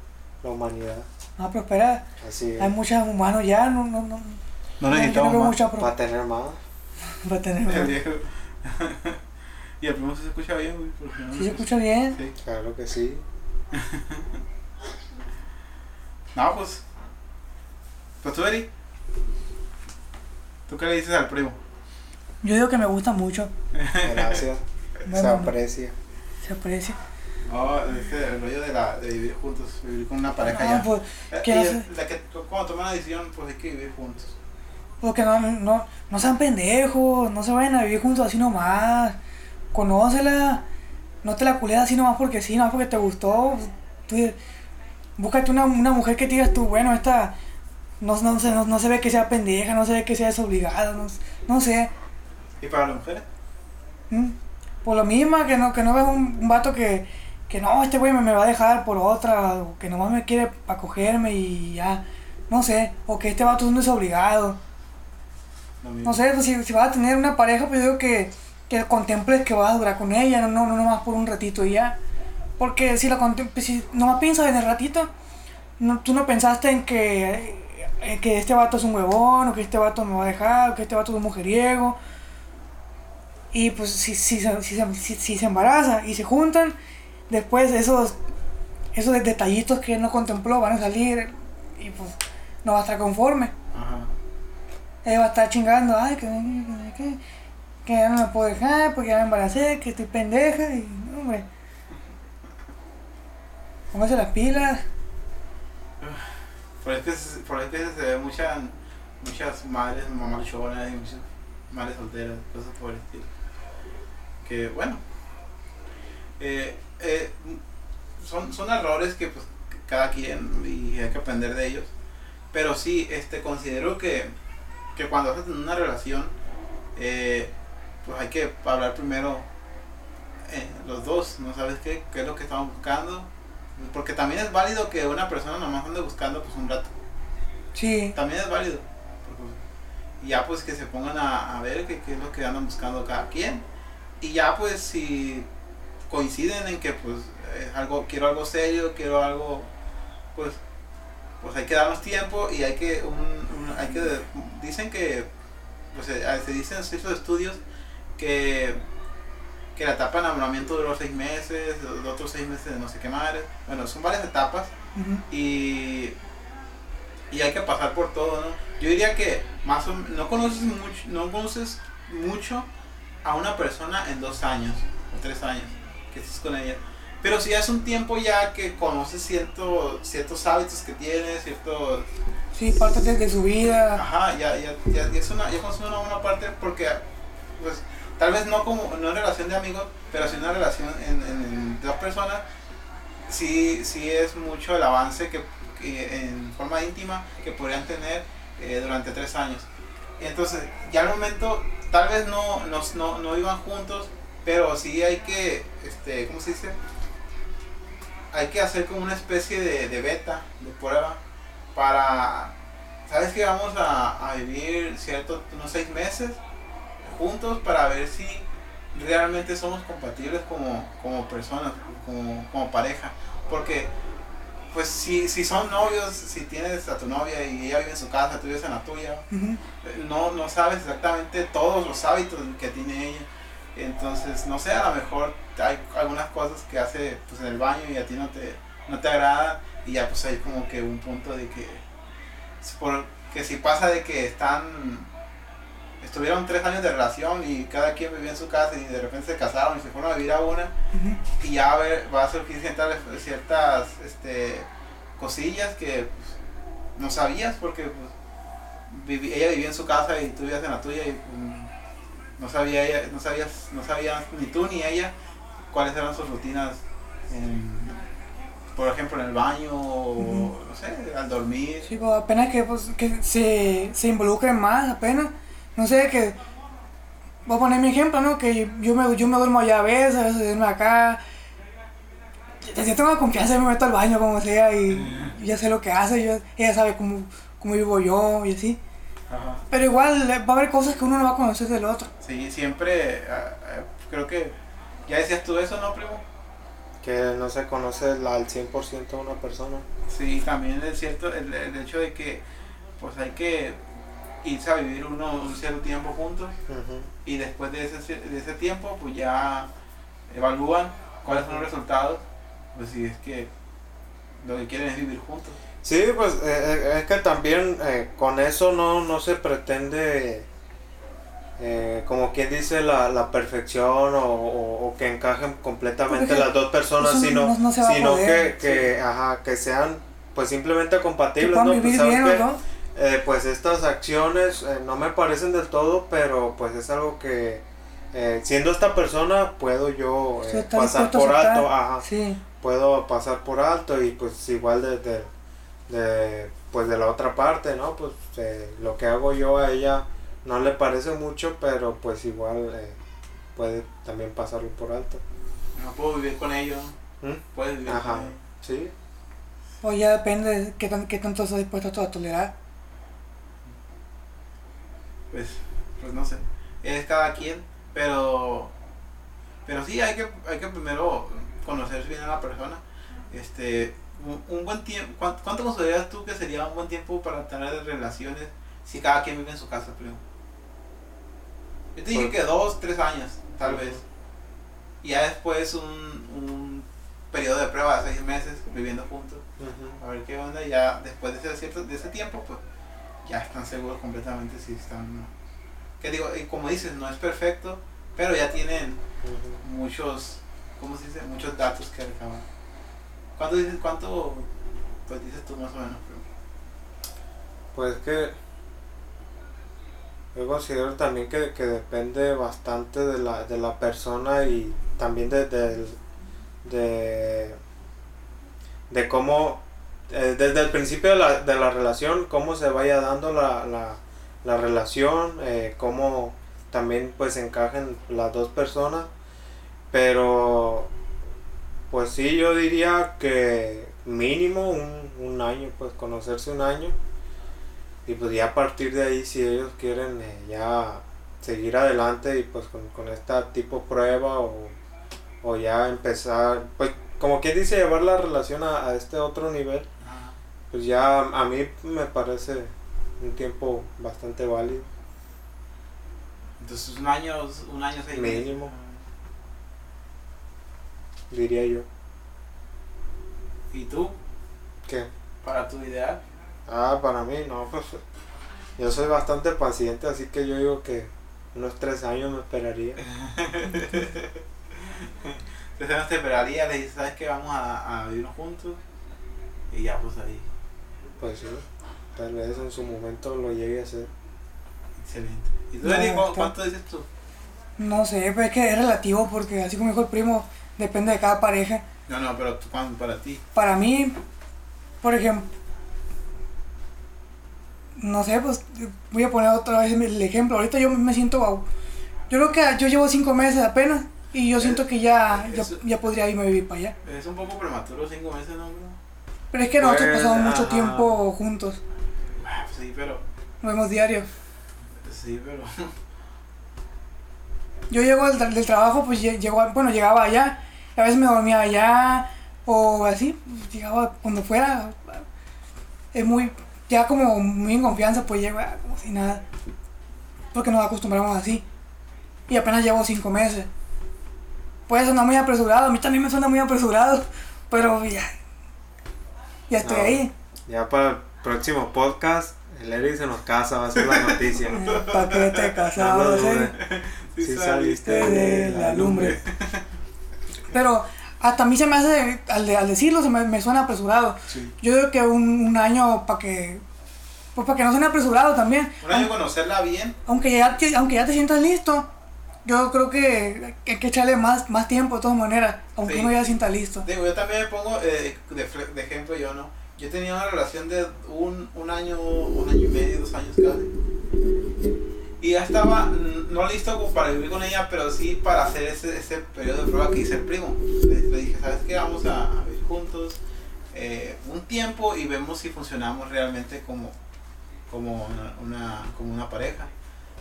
la humanidad. No, pero espera, Así hay es. muchos humanos ya, no, no, no. No necesitamos veo más. Para tener más. *laughs* para tener El más. viejo. *laughs* y el primo se escucha bien, güey. no Sí se escucha bien. Sí. Claro que sí. No, pues. Pues tú, Eri. ¿Tú qué le dices al primo? Yo digo que me gusta mucho, Gracias. *laughs* Se aprecia. se aprecia. No, este, el rollo de, la, de vivir juntos, vivir con una pareja No, ya. pues, Eh, que no la que, cuando toman la decisión, pues hay que vivir juntos. Porque no, no, no sean pendejos, no se vayan a vivir juntos así nomás. Conócela, no te la culeas así nomás porque sí, nomás porque te gustó. Tú, búscate una, una mujer que digas tú, bueno, esta no, no, se, no, no se ve que sea pendeja, no se ve que sea desobligada, no, no sé. ¿Y para las mujeres? ¿Mm? Por lo mismo, que no, que no veas un, un vato que, que no, este güey me, me va a dejar por otra, o que nomás me quiere para cogerme y ya, no sé, o que este vato es un desobligado. No sé, pues si, si vas a tener una pareja, pues yo digo que, que contemples que vas a durar con ella, no, no, no nomás por un ratito y ya. Porque si la contemples, si nomás piensas en el ratito, no, tú no pensaste en que, en que este vato es un huevón, o que este vato me va a dejar, o que este vato es un mujeriego. Y pues si, si, se- si, si, se embaraza y se juntan, después esos, esos detallitos que él no contempló van a salir y pues no va a estar conforme. Ajá. Ella va a estar chingando, ay, que, que, que, que ya no me puedo dejar porque ya me embaracé, que estoy pendeja y, hombre. Póngase las pilas. Por se- por eso que se ve muchas, muchas madres mamarchonas y muchas madres solteras, cosas por el estilo. Que bueno, eh, eh, son, son errores que pues cada quien y hay que aprender de ellos. Pero sí, este, considero que, que cuando vas a una relación, eh, pues hay que hablar primero los dos, ¿no sabes qué? ¿Qué es lo que estamos buscando? Porque también es válido que una persona nomás ande buscando pues un rato. Sí, También es válido. Porque, y ya pues que se pongan a, a ver qué, es lo que andan buscando cada quien. Y ya pues si coinciden en que pues es algo, quiero algo serio, quiero algo, pues, pues hay que darnos tiempo y hay que, un, un- hay que, dicen que, pues se, se dicen en ciertos estudios que, que la etapa de enamoramiento duró seis meses, los otros seis meses de no sé qué madre. Bueno, son varias etapas ujú, y, y hay que pasar por todo, ¿no? Yo diría que más o, no conoces mucho, no conoces mucho a una persona en dos años o tres años que estés con ella. Pero si ya es un tiempo ya que conoces cierto, ciertos hábitos que tiene, ciertos... Sí, parte de, de su vida. Ajá, ya, ya, ya, ya es una, ya conoces una buena parte porque, pues, tal vez no como, no en relación de amigos, pero sí una relación en, en, dos personas, sí, sí es mucho el avance que, en forma íntima que podrían tener eh, durante tres años. Entonces, ya al momento, tal vez no, no, no, no iban juntos, pero sí hay que, este, ¿cómo se dice? Hay que hacer como una especie de, de beta, de prueba, para, ¿sabes que Vamos a, a vivir cierto, unos seis meses juntos para ver si realmente somos compatibles como, como personas, como, como pareja. Porque, pues, si, si son novios, si tienes a tu novia y ella vive en su casa, tú vives en la tuya, no, no sabes exactamente todos los hábitos que tiene ella. Entonces, no sé, a lo mejor hay algunas cosas que hace pues, en el baño y a ti no te, no te agrada y ya pues hay como que un punto de que, por- que si pasa de que están, estuvieron tres años de relación y cada quien vivía en su casa y de repente se casaron y se fueron a vivir a una y ya va a, haber- va a surgir ciertas, ciertas este, cosillas que pues, no sabías porque pues, vivi- ella vivía en su casa y tú vivías en la tuya y pues, no sabía ella, no sabías, no sabías ni tú ni ella cuáles eran sus rutinas en- por ejemplo en el baño o no sé, al dormir. Sí, pues apenas que, pues, que se, se involucren más, apenas. No sé, que. Voy a poner mi ejemplo, ¿no? Que yo me, yo me duermo allá a veces, a veces duermo acá. Ya tengo confianza, me meto al baño como sea y, ya sé lo que hace, yo, ella sabe cómo, cómo vivo yo y así. Ajá. Pero igual eh, va a haber cosas que uno no va a conocer del otro. Sí, siempre ah, creo que ya decías tú eso, ¿no, primo? Que no se conoce la- al 100% de una persona. Sí, también es cierto el, el hecho de que pues hay que irse a vivir uno un cierto tiempo juntos y después de ese, de ese tiempo pues ya evalúan cuáles son los resultados, pues si es que lo que quieren es vivir juntos. Sí, pues eh, eh, es que también eh, con eso no, no se pretende, eh, como quien dice, la, la perfección o, o- o que encajen completamente Porque las dos personas, sino, no- no sino poder, que, que, ajá, que sean pues simplemente compatibles, puedan ¿no? Pues, vivir ¿sabes bien qué? Eh, pues estas acciones eh, no me parecen del todo, pero pues es algo que eh, siendo esta persona puedo yo eh, pasar por alto, ajá Sí. puedo pasar por alto y pues igual de, de, de, pues de la otra parte, ¿no? Pues eh, lo que hago yo a ella no le parece mucho, pero pues igual eh, puede también pasarlo por alto. No puedo vivir con ellos, ¿Mm? puedes vivir Ajá, con ellos. sí. O ya depende de qué, tan, qué tanto estás dispuesto a tolerar. Pues, pues no sé, es cada quien, pero pero sí hay que hay que primero conocer bien a la persona. Este, un, un buen tiempo, ¿cuánto, cuánto consideras tú que sería un buen tiempo para tener relaciones si cada quien vive en su casa, primo? Yo te dije que dos, tres años, tal vez. Y ya después un, un periodo de prueba de seis meses viviendo juntos. A ver qué onda, y ya después de ese, de ese tiempo, pues ya están seguros completamente si están. Que digo, y como dices, no es perfecto, pero ya tienen muchos, ¿cómo se dice? Muchos datos que recabar. ¿Cuánto dices, cuánto, pues dices tú más o menos? Pues que yo considero también que, que depende bastante de la, de la persona y también de, del- de, de cómo, eh, desde el principio de la, de la relación, cómo se vaya dando la, la, la relación, eh, cómo también pues encajen las dos personas, pero pues sí, yo diría que mínimo un, un año, pues conocerse un año. Y pues ya a partir de ahí, si ellos quieren eh, ya seguir adelante y pues con, con esta tipo prueba o, o ya empezar, pues como quien dice, llevar la relación a, a este otro nivel. Pues ya a mí me parece un tiempo bastante válido. Entonces un año, un año, seis meses. Mínimo. diría yo. ¿Y tú? ¿Qué? Para tu ideal. Ah, para mí, no, pues yo soy bastante paciente, así que yo digo que unos tres años me esperaría. *laughs* Tres años te esperaría, le dices, ¿sabes qué? Vamos a, a vivirnos juntos. Y ya, pues ahí. Pues sí, tal vez en su momento lo llegue a hacer. Excelente. ¿Y tú, No, Eli, cu- está- cuánto dices tú? No sé, pero es que es relativo porque así como dijo el primo, depende de cada pareja. No, no, pero tú, ¿cuánto para ti? Para mí, por ejemplo, no sé, pues voy a poner otra vez el ejemplo. Ahorita yo me siento, wow. Yo creo que yo llevo cinco meses apenas y yo siento que ya, ya, podría irme a vivir para allá. Es un poco prematuro, cinco meses, ¿no? bro? Pero es que nosotros Pues, pasamos mucho tiempo juntos, Ah, pues sí, pero. nos vemos diario. Sí, pero. Yo llego del, tra- del trabajo, pues lle- llego, a- bueno, llegaba allá, y a veces me dormía allá, o así, pues, llegaba cuando fuera. Es muy, ya como muy en confianza, pues llego ah, como si nada. Porque nos acostumbramos así. Y apenas llevo cinco meses. Puede sonar muy apresurado, a mí también me suena muy apresurado, pero ya. Ya estoy No. ahí. Ya para el próximo podcast, el Eric se nos casa, va a ser la noticia. *laughs* ¿Para qué te No casabas? dudes. eh? Sí saliste de la lumbre. Pero hasta a mí se me hace, al, de- al decirlo, se me, me suena apresurado. Sí. Yo digo que un, un año para que, pues para que no suene apresurado también. Un año conocerla bien. Aunque ya, aunque ya te sientas listo, yo creo que hay que echarle más, más tiempo de todas maneras, aunque Sí. uno ya se sienta listo. Digo, yo también me pongo eh, de, de ejemplo, yo no. Yo tenía una relación de un, un año, un año y medio, dos años casi. Y ya estaba mm, no listo como para vivir con ella, pero sí para hacer ese, ese periodo de prueba que hice el primo. Le, le dije, ¿sabes qué? Vamos a, a vivir juntos eh, un tiempo y vemos si funcionamos realmente como, como, una, una- como una pareja.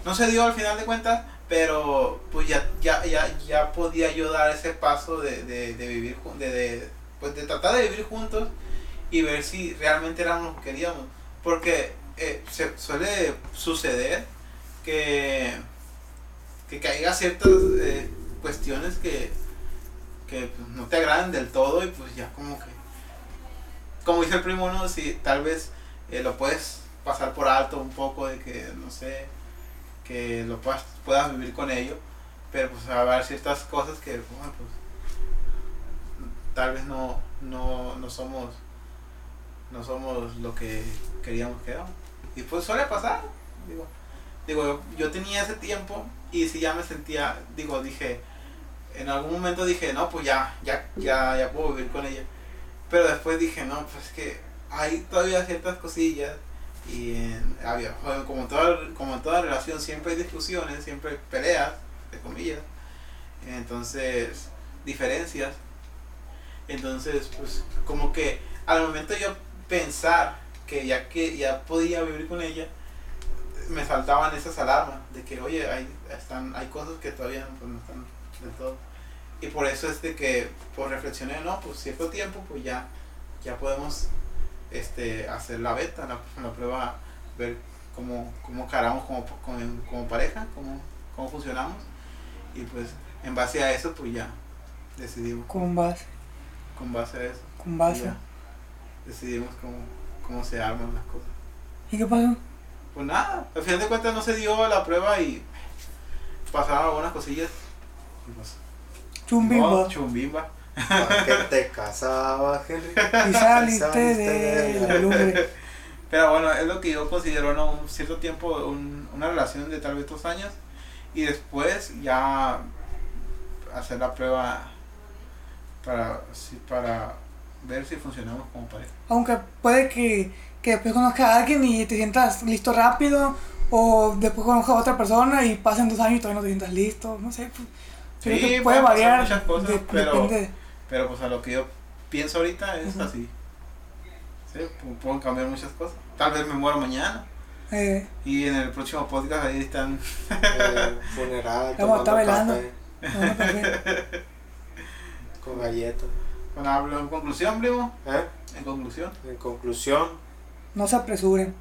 No se dio al final de cuentas, pero pues ya, ya, ya, ya podía yo dar ese paso de, de, de vivir de, de, pues de tratar de vivir juntos y ver si realmente éramos lo que queríamos. Porque eh, se suele suceder que, que caiga ciertas eh, cuestiones que, que pues, no te agradan del todo y pues ya como que, como dice el primo, ¿no? Si tal vez eh, lo puedes pasar por alto un poco de que, no sé, que lo puedas, puedas vivir con ello, pero pues haber ciertas cosas que, bueno, pues, tal vez no, no, no somos no somos lo que queríamos que éramos. Y pues suele pasar, digo, digo yo tenía ese tiempo y si ya me sentía, digo, dije, en algún momento dije, no, pues ya, ya, ya, ya puedo vivir con ella. Pero después dije, no, pues es que hay todavía ciertas cosillas y en- había, bueno, como toda, como en toda relación siempre hay discusiones, siempre hay peleas, de comillas. Entonces, diferencias. Entonces, pues como que al momento yo pensar que ya que ya podía vivir con ella, me saltaban esas alarmas de que, oye, hay, están, hay cosas que todavía no, pues, no están del todo. Y por eso es de que, pues reflexioné, no, pues cierto tiempo, pues ya, ya podemos este, hacer la beta, la, la prueba, ver cómo, cómo caramos como, como, como pareja, cómo, cómo funcionamos. Y pues en base a eso, pues ya decidimos, Con base, con base a eso, con base. ya decidimos cómo, cómo se arman las cosas. ¿Y qué pasó? Pues nada, al final de cuentas no se dio la prueba y pasaron algunas cosillas. Y pues, Chumbimba. no, chumbimba. ¿Para qué te casabas, Henry? Y saliste de la lumbre. Pero bueno, es lo que yo considero, ¿no? Un cierto tiempo, un- una relación de tal vez dos años. Y después ya hacer la prueba para, para ver si funcionamos como pareja. Aunque puede que, que después conozcas a alguien y te sientas listo rápido, o después conozcas a otra persona y pasen dos años y todavía no te sientas listo, no sé. pues, creo Sí, que puede variar. muchas cosas, de- pero- depende. Pero pues a lo que yo pienso ahorita es así. Sí, pu- pueden cambiar muchas cosas. Tal vez me muero mañana. Eh, Y en el próximo podcast ahí están. Eh, funeral, Vamos no, café. con galletas. Bueno, hablo en conclusión, primo. ¿Eh? En conclusión. En conclusión, no se apresuren.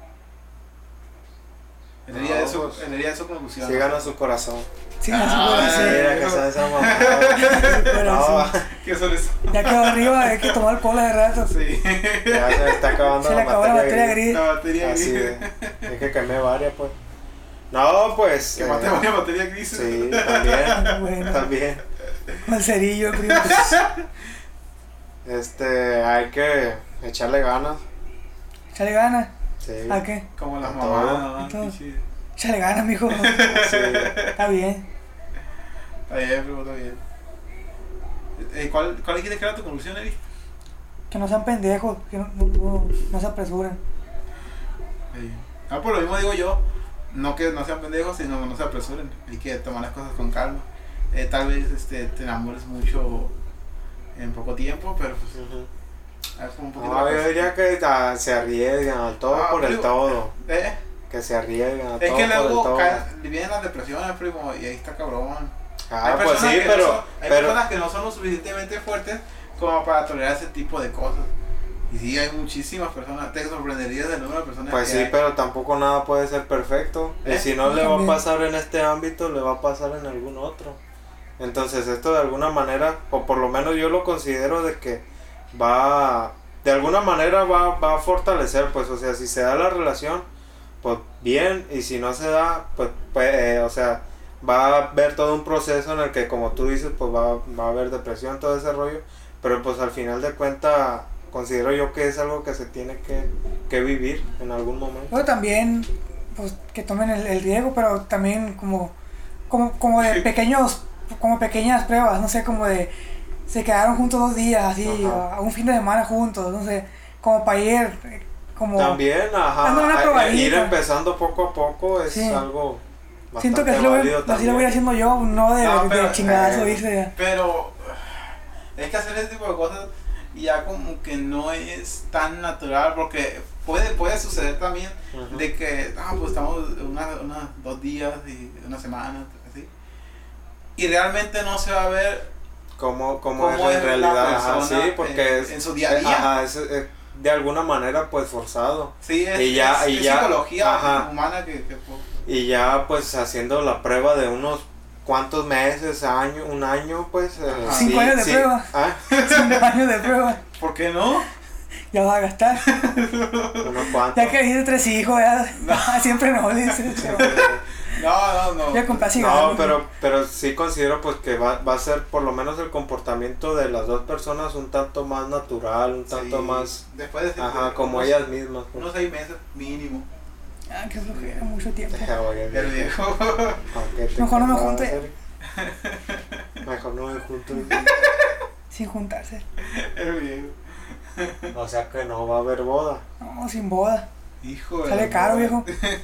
En el día de su, en el día de su conclusión. sigan a su corazón. Sí, Ah, así sí. puede ser. Mira que son esas mamadas. Pero No, sí. ¿Qué son eso? Ya quedó arriba, hay que tomar cola de rato. Sí. ya se me está acabando Se le acabó la batería gris. La batería Así gris. de, es que quemé varias, pues. No, pues. Que eh, mate varias batería gris. Sí, también. Bueno. También. Con cerillo, primo. Este, hay que echarle ganas. Échale ganas. Sí. ¿A qué? Como las A Échale ganas, mijo. *laughs* Sí. Está bien. Está bien, primo, está bien. Eh, ¿cuál, ¿Cuál dijiste que era tu conclusión, Eric? Que no sean pendejos, que no, no, no- no se apresuren. Sí. Ah, por lo mismo digo yo, no que no sean pendejos, sino que no se apresuren. Hay que tomar las cosas con calma. Eh, tal vez este, te enamores mucho en poco tiempo, pero pues es un poquito No, yo diría que ah, se arriesgan al todo Ah, por el todo. Eh, Que se arriesgan es todo que luego vienen las depresiones, primo, y ahí está cabrón. Ah, hay pues sí, que no pero, son- hay pero personas que no son lo suficientemente fuertes como para tolerar ese tipo de cosas. Y sí, hay muchísimas personas. Te sorprenderías del número de personas pues que sí, hay. pero tampoco nada puede ser perfecto. Y ¿Eh? si no le va a pasar en este ámbito, le va a pasar en algún otro. Entonces esto de alguna manera, o por lo menos yo lo considero de que va, de alguna manera va, va a fortalecer, pues, o sea, si se da la relación, pues bien, y si no se da, pues, pues, eh, o sea, va a haber todo un proceso en el que, como tú dices, pues va, va a haber depresión, todo ese rollo, pero pues al final de cuentas, considero yo que es algo que se tiene que, que vivir en algún momento. Luego también, pues, que tomen el, el riesgo, pero también como, como, como de pequeños, como pequeñas pruebas, no sé, como de, se quedaron juntos dos días, así, Ajá. a un fin de semana juntos, no sé, como para ir, como, También, ajá, Dando una probadita. ir empezando poco a poco es Sí. algo bastante siento que así lo, voy, así lo voy haciendo yo, no de, No, de pero, chingadazo, eh, dice, Pero es que hacer ese tipo de cosas ya como que no es tan natural porque puede, puede suceder también Ujú. de que, ah, pues estamos una, una- dos días y una semana, así. Y realmente no se va a ver Cómo, cómo es cómo en es la realidad, ajá, sí, porque en- es, en su día a día. Ajá, es, es de alguna manera pues forzado. Sí, es, Y ya- es- y es ya- psicología ajá. humana que, que, pues, Y ya pues haciendo la prueba de unos cuantos meses, año, un año, pues... eh, Ajá. Cinco años de prueba. Ah, *laughs* cinco años de prueba, ¿Por qué no? ya vas a gastar, *laughs* unos cuantos. ya que dice tres hijos, ya, *laughs* siempre no, dice, No, no, no. ya. No, pero, pero sí considero pues que va, va a ser por lo menos el comportamiento de las dos personas un tanto más natural, un tanto Sí, más... Después de Ajá, como unos- ellas mismas. pues. Unos seis meses mínimo. Ah, que flojera, mucho tiempo. El viejo. Mejor no me junte. Mejor no me junto. Sin juntarse. El viejo. O sea que no va a haber boda. No, sin boda. Hijo de Sale caro, viejo. *laughs* ¿Eh?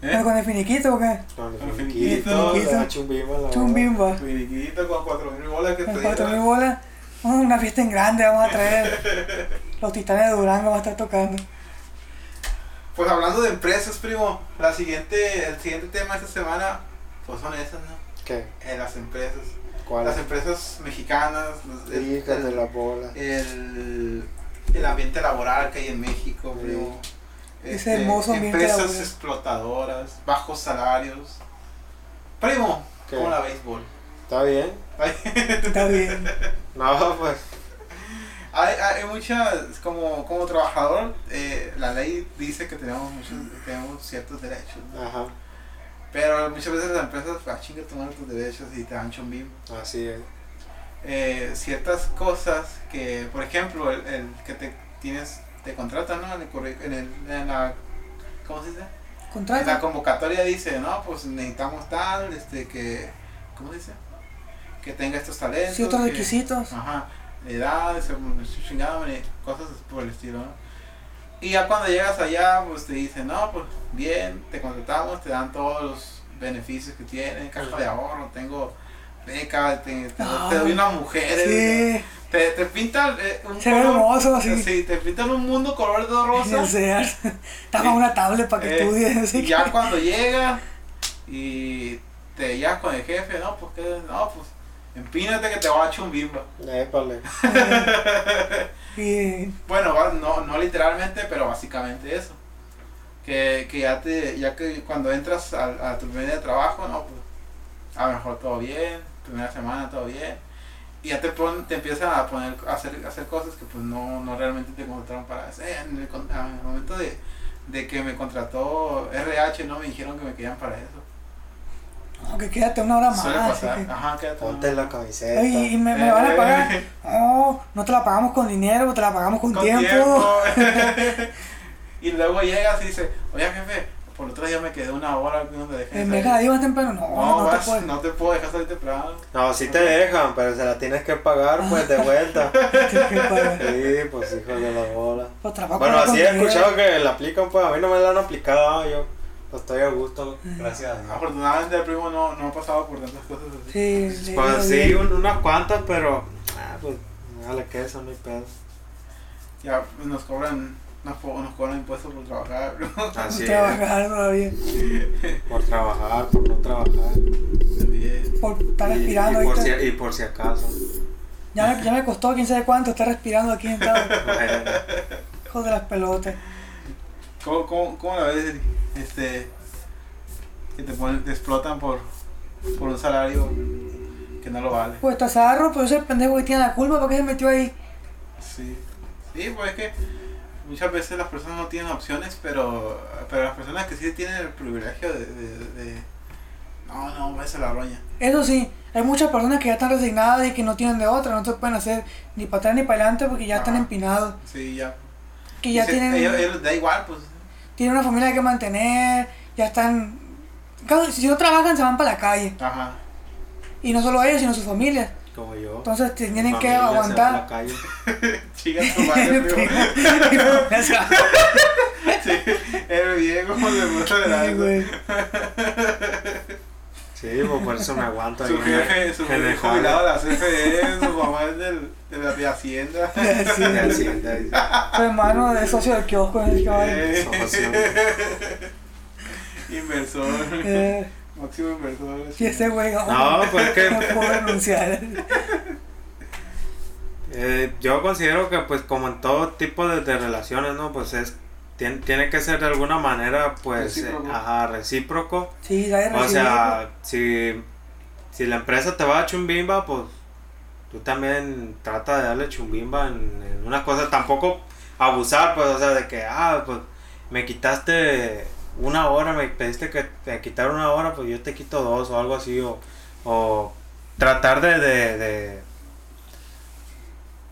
¿Pero ¿Con el finiquito o qué? Con el finiquito, finiquito. chumbimba la. Chumbimba. Finiquito con cuatro mil bolas que te cuatro mil dieron. bolas. Oh, una fiesta en grande vamos a traer. *laughs* Los titanes de Durango van a estar tocando. Pues hablando de empresas, primo, la siguiente, el siguiente tema esta semana, pues son esas, ¿no? ¿Qué? Eh, las empresas. ¿Cuál? Las empresas mexicanas, Hijas de el- la bola. el, el ambiente laboral que hay en México, Sí. primo. Ese hermoso ambiente Empresas explotadoras, bajos salarios. Primo, ¿Qué? ¿cómo la béisbol? ¿Está bien? Está bien. *laughs* No, pues. Hay, hay muchas, como, como trabajador, eh, la ley dice que tenemos muchos, tenemos ciertos derechos, ¿no? Ajá. pero muchas veces las empresas, ah, chinga, toman tus derechos y te dan chumbim. Así es. Eh, ciertas cosas que, por ejemplo, el, el que te tienes, te contratan, ¿no? En, el, en, el, en la, ¿cómo se dice? En la convocatoria dice, no, pues necesitamos tal, este, que, ¿cómo se dice? Que tenga estos talentos. Ciertos que- requisitos. Ajá, edad, ese- chingado, mire, cosas por el estilo, ¿no? Y ya cuando llegas allá, pues te dicen, no, pues bien, te contratamos, te dan todos los beneficios que tienen, caja de ahorro, tengo te, te- te doy una mujer, Sí. te, te pintan eh, un Se ve hermoso así. sí, te pintan un mundo color de rosa. *laughs* Sears. Dame una tablet para que Eh, estudies. así y que- ya *laughs* cuando llega y te llegas con el jefe, no, pues que, no, pues empínate que te va a echar un bimba. Épale. *laughs* Y Bueno, no, no literalmente, pero básicamente eso. Que, que ya te, ya que cuando entras a, a tu primer día de trabajo, no, pues a lo mejor todo bien, primera semana todo bien. Y ya te pon, te empiezan a poner a hacer, a hacer cosas que pues no, no realmente te contrataron para hacer. En el, con- en el momento de, de que me contrató RH, no me dijeron que me querían para eso. no, que quédate una hora más. Suele pasar. que- Ajá, quédate. Ponte la camiseta. Ay, y me, me van a pagar. *laughs* No, no te la pagamos con dinero, te la pagamos con, Con tiempo. tiempo. *laughs* *laughs* y luego llegas y dices, oye jefe, por otro día me quedé una hora donde dejé. En de vez de salir". ir más temprano, no, no, no, te vas- puedes. no te puedo dejar salir temprano. No, sí te dejan, pero se la tienes que pagar pues de vuelta. *laughs* Tienes que pagar. Sí, pues hijos de la bola. Pues trabajo Bueno, así he escuchado que la aplican, pues a mí no me la han aplicado, ah, yo pues, estoy a gusto, gracias a Dios. Afortunadamente el primo no, no ha pasado por tantas cosas así. Sí, sí, Pues sí, vi. un- unas cuantas, pero ah, pues dale que eso, no hay pedo. Ya pues, nos cobran, nos, nos cobran impuestos por trabajar. Así es, trabajar todavía. por trabajar, por no trabajar. Por estar Y, respirando y por si, y por si acaso. Ya, me, ya me costó quién sabe cuánto estar respirando aquí sentado. *laughs* Bueno, Hijo de las pelotas. ¿Cómo, cómo, cómo la ves? Este, que te, ponen, te explotan por, por un salario que no lo vale. Pues Tazarro, pues ese pendejo que tiene la culpa, ¿por qué se metió ahí? Sí. Sí, pues es que muchas veces las personas no tienen opciones, pero, pero las personas que sí tienen el privilegio de... de, de- no, no, váyase a la roña. Eso sí, hay muchas personas que ya están resignadas y que no tienen de otra, no se pueden hacer ni para atrás ni para adelante porque ya están empinados. Sí, ya. Que ya tienen, ellos- ellos da igual, pues. tienen una familia que mantener, ya están... Si no trabajan se van para la calle. Ajá. Y no solo ellos, sino sus familias. Como yo. Entonces te- tienen Mi que aguantar. *laughs* Chica tu madre, *laughs* primo. *laughs* Sí, el viejo de mucho de. Sí, pues por eso me aguanto ahí Su jefe, el- su jefe jubilado de la CFE, su mamá es del, de la de Hacienda. Sí. De Hacienda. Su hermano es socio del kiosco en el caballo. Eh. Inversor. Máximo inversor. y ese güey no, No, pues es que no puedo renunciar. Eh, yo considero que pues como en todo tipo de, de relaciones, ¿no? Pues es tiene, tiene que ser de alguna manera pues eh, ajá, recíproco. Sí, O sea, si, si la empresa te va a chumbimba, pues tú también trata de darle chumbimba en, en una cosa, tampoco abusar, pues, o sea, de que, ah, pues me quitaste una hora, me pediste que te quitara una hora, pues yo te quito dos o algo así, o, o tratar de, de, de-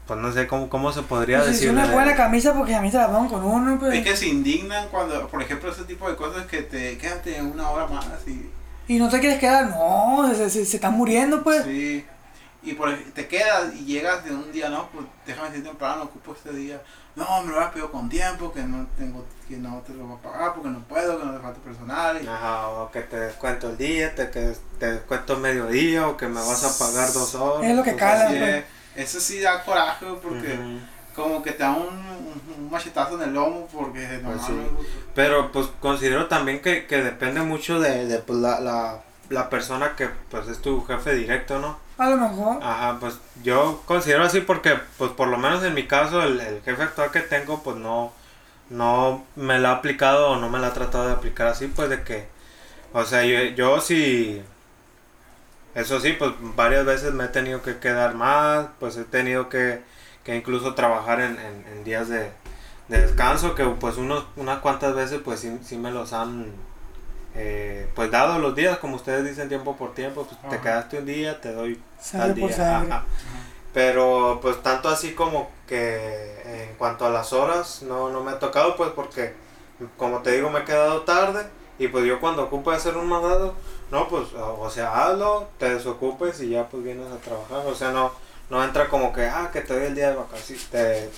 pues no sé cómo, cómo se podría Pues, decir. una de- buena camisa porque a mí se la pongo con uno, pues. Es que se indignan cuando, por ejemplo, ese tipo de cosas que te quédate una hora más y. Y no te quieres quedar, no, se, se, se están muriendo, pues. Sí. Y por, te quedas y llegas de un día, no, pues déjame decir temprano, ocupo este día. No, me lo has pedido con tiempo, que no tengo, que no te lo voy a pagar porque no puedo, que no te falta personal. Y, Ajá, o que te descuento el día, te, que te descuento mediodía, o que me vas a pagar dos horas. Es lo que pues. eh, eso sí da coraje porque como que te da un, un, un machetazo en el lomo porque no Pues sí. pues, Pero pues considero también que, que depende mucho de, de, pues, la, la, la persona que pues es tu jefe directo, ¿no? A lo mejor. Ajá, pues yo considero así porque pues por lo menos en mi caso el, el jefe actual que tengo pues no, no me la ha aplicado o no me la ha tratado de aplicar así pues de que, o sea, yo, yo sí, eso sí, pues varias veces me he tenido que quedar más, pues he tenido que, que incluso trabajar en, en, días de, de descanso que pues unos, unas cuantas veces pues sí, sí me los han eh, pues dado los días como ustedes dicen tiempo por tiempo pues te quedaste un día te doy Sangre al por día, ajá. Pero pues tanto así como que en cuanto a las horas no, no me ha tocado pues porque como te digo me he quedado tarde y pues yo cuando ocupo de hacer un mandado, no pues o o sea hazlo, te desocupes y ya pues vienes a trabajar, o sea no, no entra como que ah que te doy el día de vacaciones, te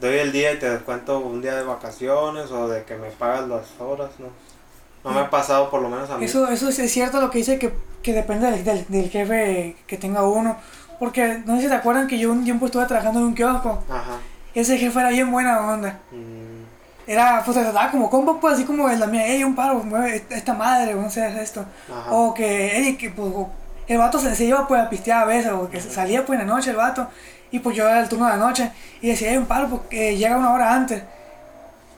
doy el día y te descuento un día de vacaciones o de que me pagas las horas, no. No me ha pasado por lo menos a mí. Eso, eso es cierto lo que dice que, que depende del, del, del jefe que tenga uno. Porque no sé si te acuerdan que yo un tiempo estuve trabajando en un kiosco. Ajá. Ese jefe era bien buena onda. Mm, Era, pues trataba como compa, pues así como la mía, ey, un paro, mueve esta- esta madre, no sé, esto. Ajá. O que, ey, que pues, el vato se, se iba pues a pistear a veces, o que salía pues en la noche el vato, y pues yo era el turno de la noche, y decía, ey, un paro, porque llega una hora antes.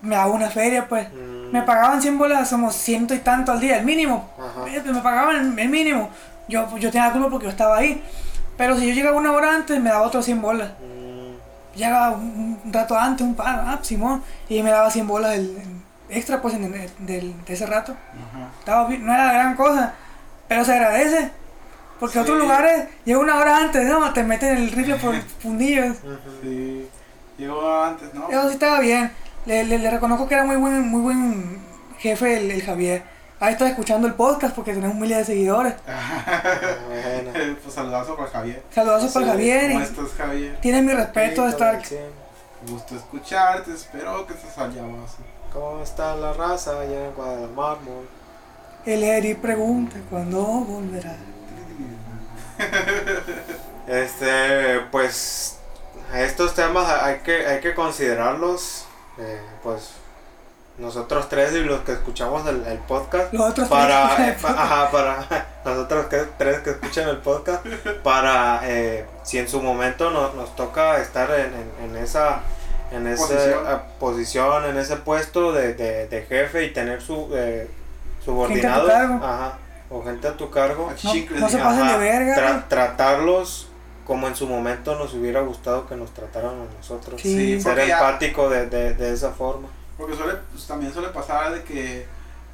Me daba una feria, pues. Mm. Me pagaban 100 bolas, somos ciento y tanto al día, el mínimo. Ajá. Eh, Me pagaban el, el mínimo. Yo, yo tenía la culpa porque yo estaba ahí. Pero si yo llegaba una hora antes, me daba otros 100 bolas. mm, Llegaba un, un rato antes, un paro, ah, Simón, y me daba 100 bolas en- extra, pues, en, del- de ese rato. Ajá. Estaba no era gran cosa, Pero se agradece. Porque Sí. otros lugares llega una hora antes, ¿no? Te meten el rifle por *laughs* el fundillo. Sí. Llegó antes, ¿no? Eso sí estaba bien. Le, le, le reconozco que era muy buen, muy buen jefe el, el Javier. Ahí está escuchando el podcast porque tenemos miles de seguidores. *laughs* Bueno. pues saludazo para Javier. Saludos para Javier ¿Cómo estás, Javier? tienes mi respeto de estar. Gusto escucharte, espero que estés allá abajo. ¿Cómo está la raza allá en Guadalmar? El Eri pregunta cuándo volverá. *laughs* Este, pues estos temas hay que, hay que considerarlos, eh, pues nosotros tres y los que escuchamos el, el podcast, Los otros para, tres. eh, *laughs* pa- ajá, para *laughs* nosotros que, tres que escuchan el podcast, para eh, si en su momento nos, nos toca estar en, en, en esa en esa Posición. eh, posición, en ese puesto de, de, de jefe y tener su eh, ajá, o gente a tu cargo, A No, chicles, no se ya. pasen de Ajá, verga. tra- ¿no? tratarlos como en su momento nos hubiera gustado que nos trataran a nosotros. Sí. Ser ya- empático de, de, de esa forma. Porque suele, pues, también suele pasar de que,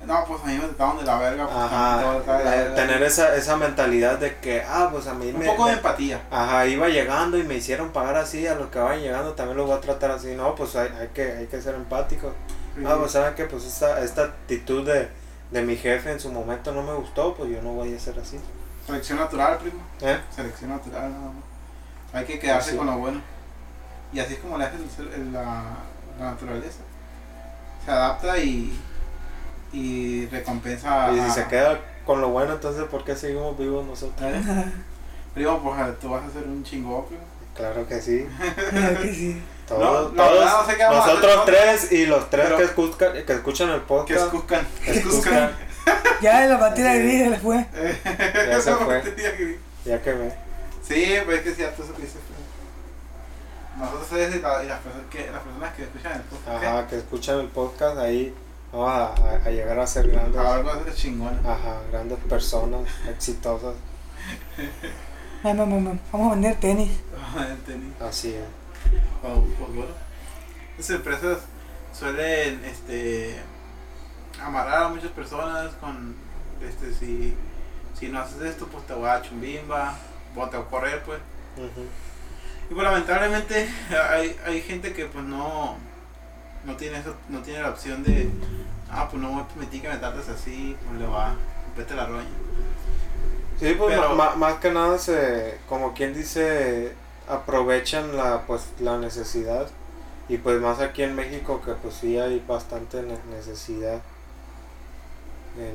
no, pues a mí me trataron de la verga. Pues, Ajá, la tener esa, esa mentalidad de que, ah, pues a mí Un me... poco de me- empatía. Ajá, iba llegando y me hicieron pagar así, a los que vayan llegando también los voy a tratar así. No, pues hay, hay, que, hay que ser empáticos. Ah, pues saben que pues esta, esta actitud de, de mi jefe en su momento no me gustó, pues yo no voy a ser así. Selección natural, primo. ¿Eh? Selección natural, nada más. Hay que quedarse con lo bueno. Y así es como le hace el ser- el- la, la naturaleza. Se adapta y, y recompensa. Y si a- se queda con lo bueno, entonces ¿por qué seguimos vivos nosotros? ¿Eh? *laughs* Primo, pues a- tú vas a ser un chingón, primo. Claro que sí. Claro que sí. *laughs* Todos, No, todos no sé nosotros tres y los tres Pero- que, escuchan, que escuchan el Que podcast. escuzcan. que Que escuzcan. escuchan, Ya la *laughs* partida de gris se le fue. Ya se fue. *laughs* ya que me. Sí, pues es que eso que dices. primo. Nosotros y, la- y las, personas que, las personas que escuchan el podcast. Ajá, que escuchan el podcast, ahí vamos a, a- a llegar a ser grandes. A ver, a chingón. Ajá, grandes personas, exitosas. Ay, mamá, mamá, Vamos a vender tenis. Tenis. Así es. Oh, pues bueno. Las empresas suelen este amarrar a muchas personas con este si, si no haces esto pues te voy a chumbimba, o te voy a correr pues. Y pues lamentablemente hay, hay gente que pues no no tiene eso, no tiene la opción de ah pues no voy a permitir que me trates así, pues le va, vete la roña. Sí, pues Pero- ma- más que nada se, como quien dice, aprovechan la pues la necesidad y pues más aquí en México que pues sí hay bastante ne- necesidad en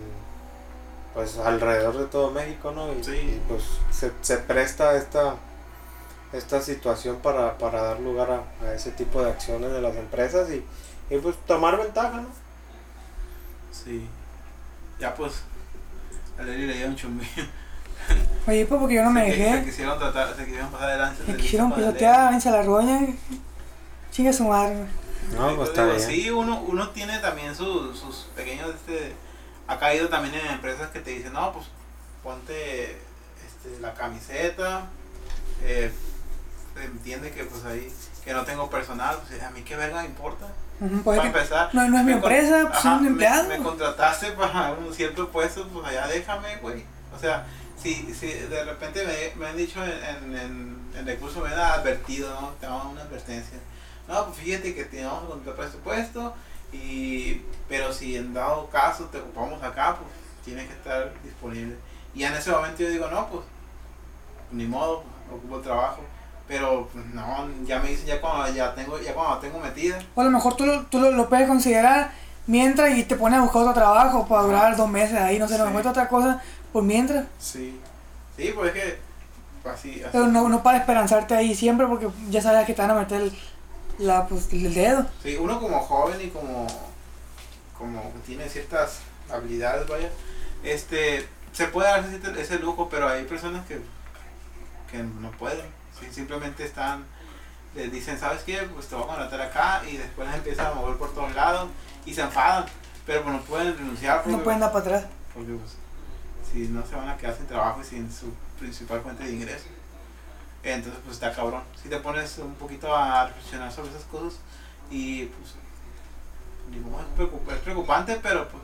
pues alrededor de todo México, ¿no? Y, Sí. y, pues se, se presta esta esta situación para, para dar lugar a, a ese tipo de acciones de las empresas y, y pues tomar ventaja, ¿no? Sí. Ya pues a Lely le dio un chumbillo. *laughs* Oye, pues porque yo no me Se, qui- se dejé. quisieron tratar, se quisieron pasar adelante. Se quisieron pisotear, vense a la roña. Chinga su madre. No, pues está bien. Sí, uno, uno tiene también sus, sus pequeños, este, ha caído también en empresas que te dicen, no, pues ponte este, la camiseta, eh, entiende que pues ahí, que no tengo personal, pues a mí qué verga me importa. Para que empezar, no, no es mi me empresa, pues soy un me- empleado. Me, contrataste para un cierto puesto, pues allá déjame, güey. O sea, si, si de repente me, me han dicho en, en, en, en recursos, me han advertido, ¿no? Te dan una advertencia. No, pues fíjate que te vamos a contratar para este puesto, y, pero si en dado caso te ocupamos acá, pues tienes que estar disponible. Y en ese momento yo digo, no, pues ni modo, pues, ocupo el trabajo. Pero pues, no, ya me dicen ya cuando ya tengo, ya cuando tengo metida. O a lo mejor tú, lo, tú lo, lo puedes considerar mientras y te pones a buscar otro trabajo para durar dos meses ahí, no sé, no Sí. encuentras otra cosa por mientras. Sí. Sí, pues es que así, así. Pero no, no para esperanzarte ahí siempre porque ya sabes que te van a meter el, la, pues, el dedo. Sí, uno como joven y como, como que tiene ciertas habilidades, vaya, este, se puede dar ese, ese lujo, pero hay personas que, que no pueden. Sí, simplemente están, les dicen, ¿sabes qué? Pues te voy a contratar acá y después les *laughs* empiezan a mover por todos lados y se enfadan, pero pues no pueden renunciar porque, No pueden dar para atrás. porque pues, si no se van a quedar sin trabajo y sin su principal fuente de ingreso. Entonces, pues está cabrón. Si te pones un poquito a reflexionar sobre esas cosas y pues, modo, es, preocup- es preocupante, pero pues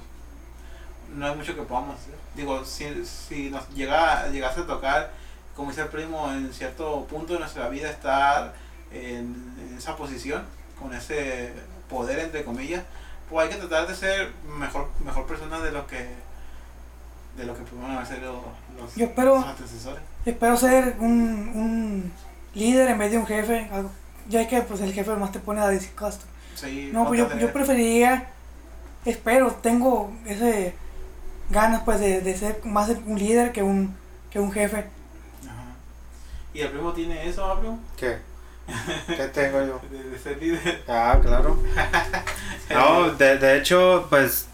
no hay mucho que podamos hacer. Digo, si, si nos llega, llegase a tocar, como dice el primo, en cierto punto de nuestra vida estar en, en esa posición, con ese poder, entre comillas, pues hay que tratar de ser mejor, mejor persona de lo que de lo que pudieron hacer los, los, Yo espero- los antecesores. Espero ser un, un líder en vez de un jefe. Algo. Ya es que pues el jefe más te pone a decir costo. Sí, No, pues yo, yo preferiría, espero, tengo ese ganas pues de, de ser más un líder que un, que un jefe. Ajá. ¿Y el primo tiene eso, ¿no, primo? ¿Qué? ¿Qué tengo yo? *laughs* De, de ser líder. Ah, claro. *laughs* No, de, de hecho, pues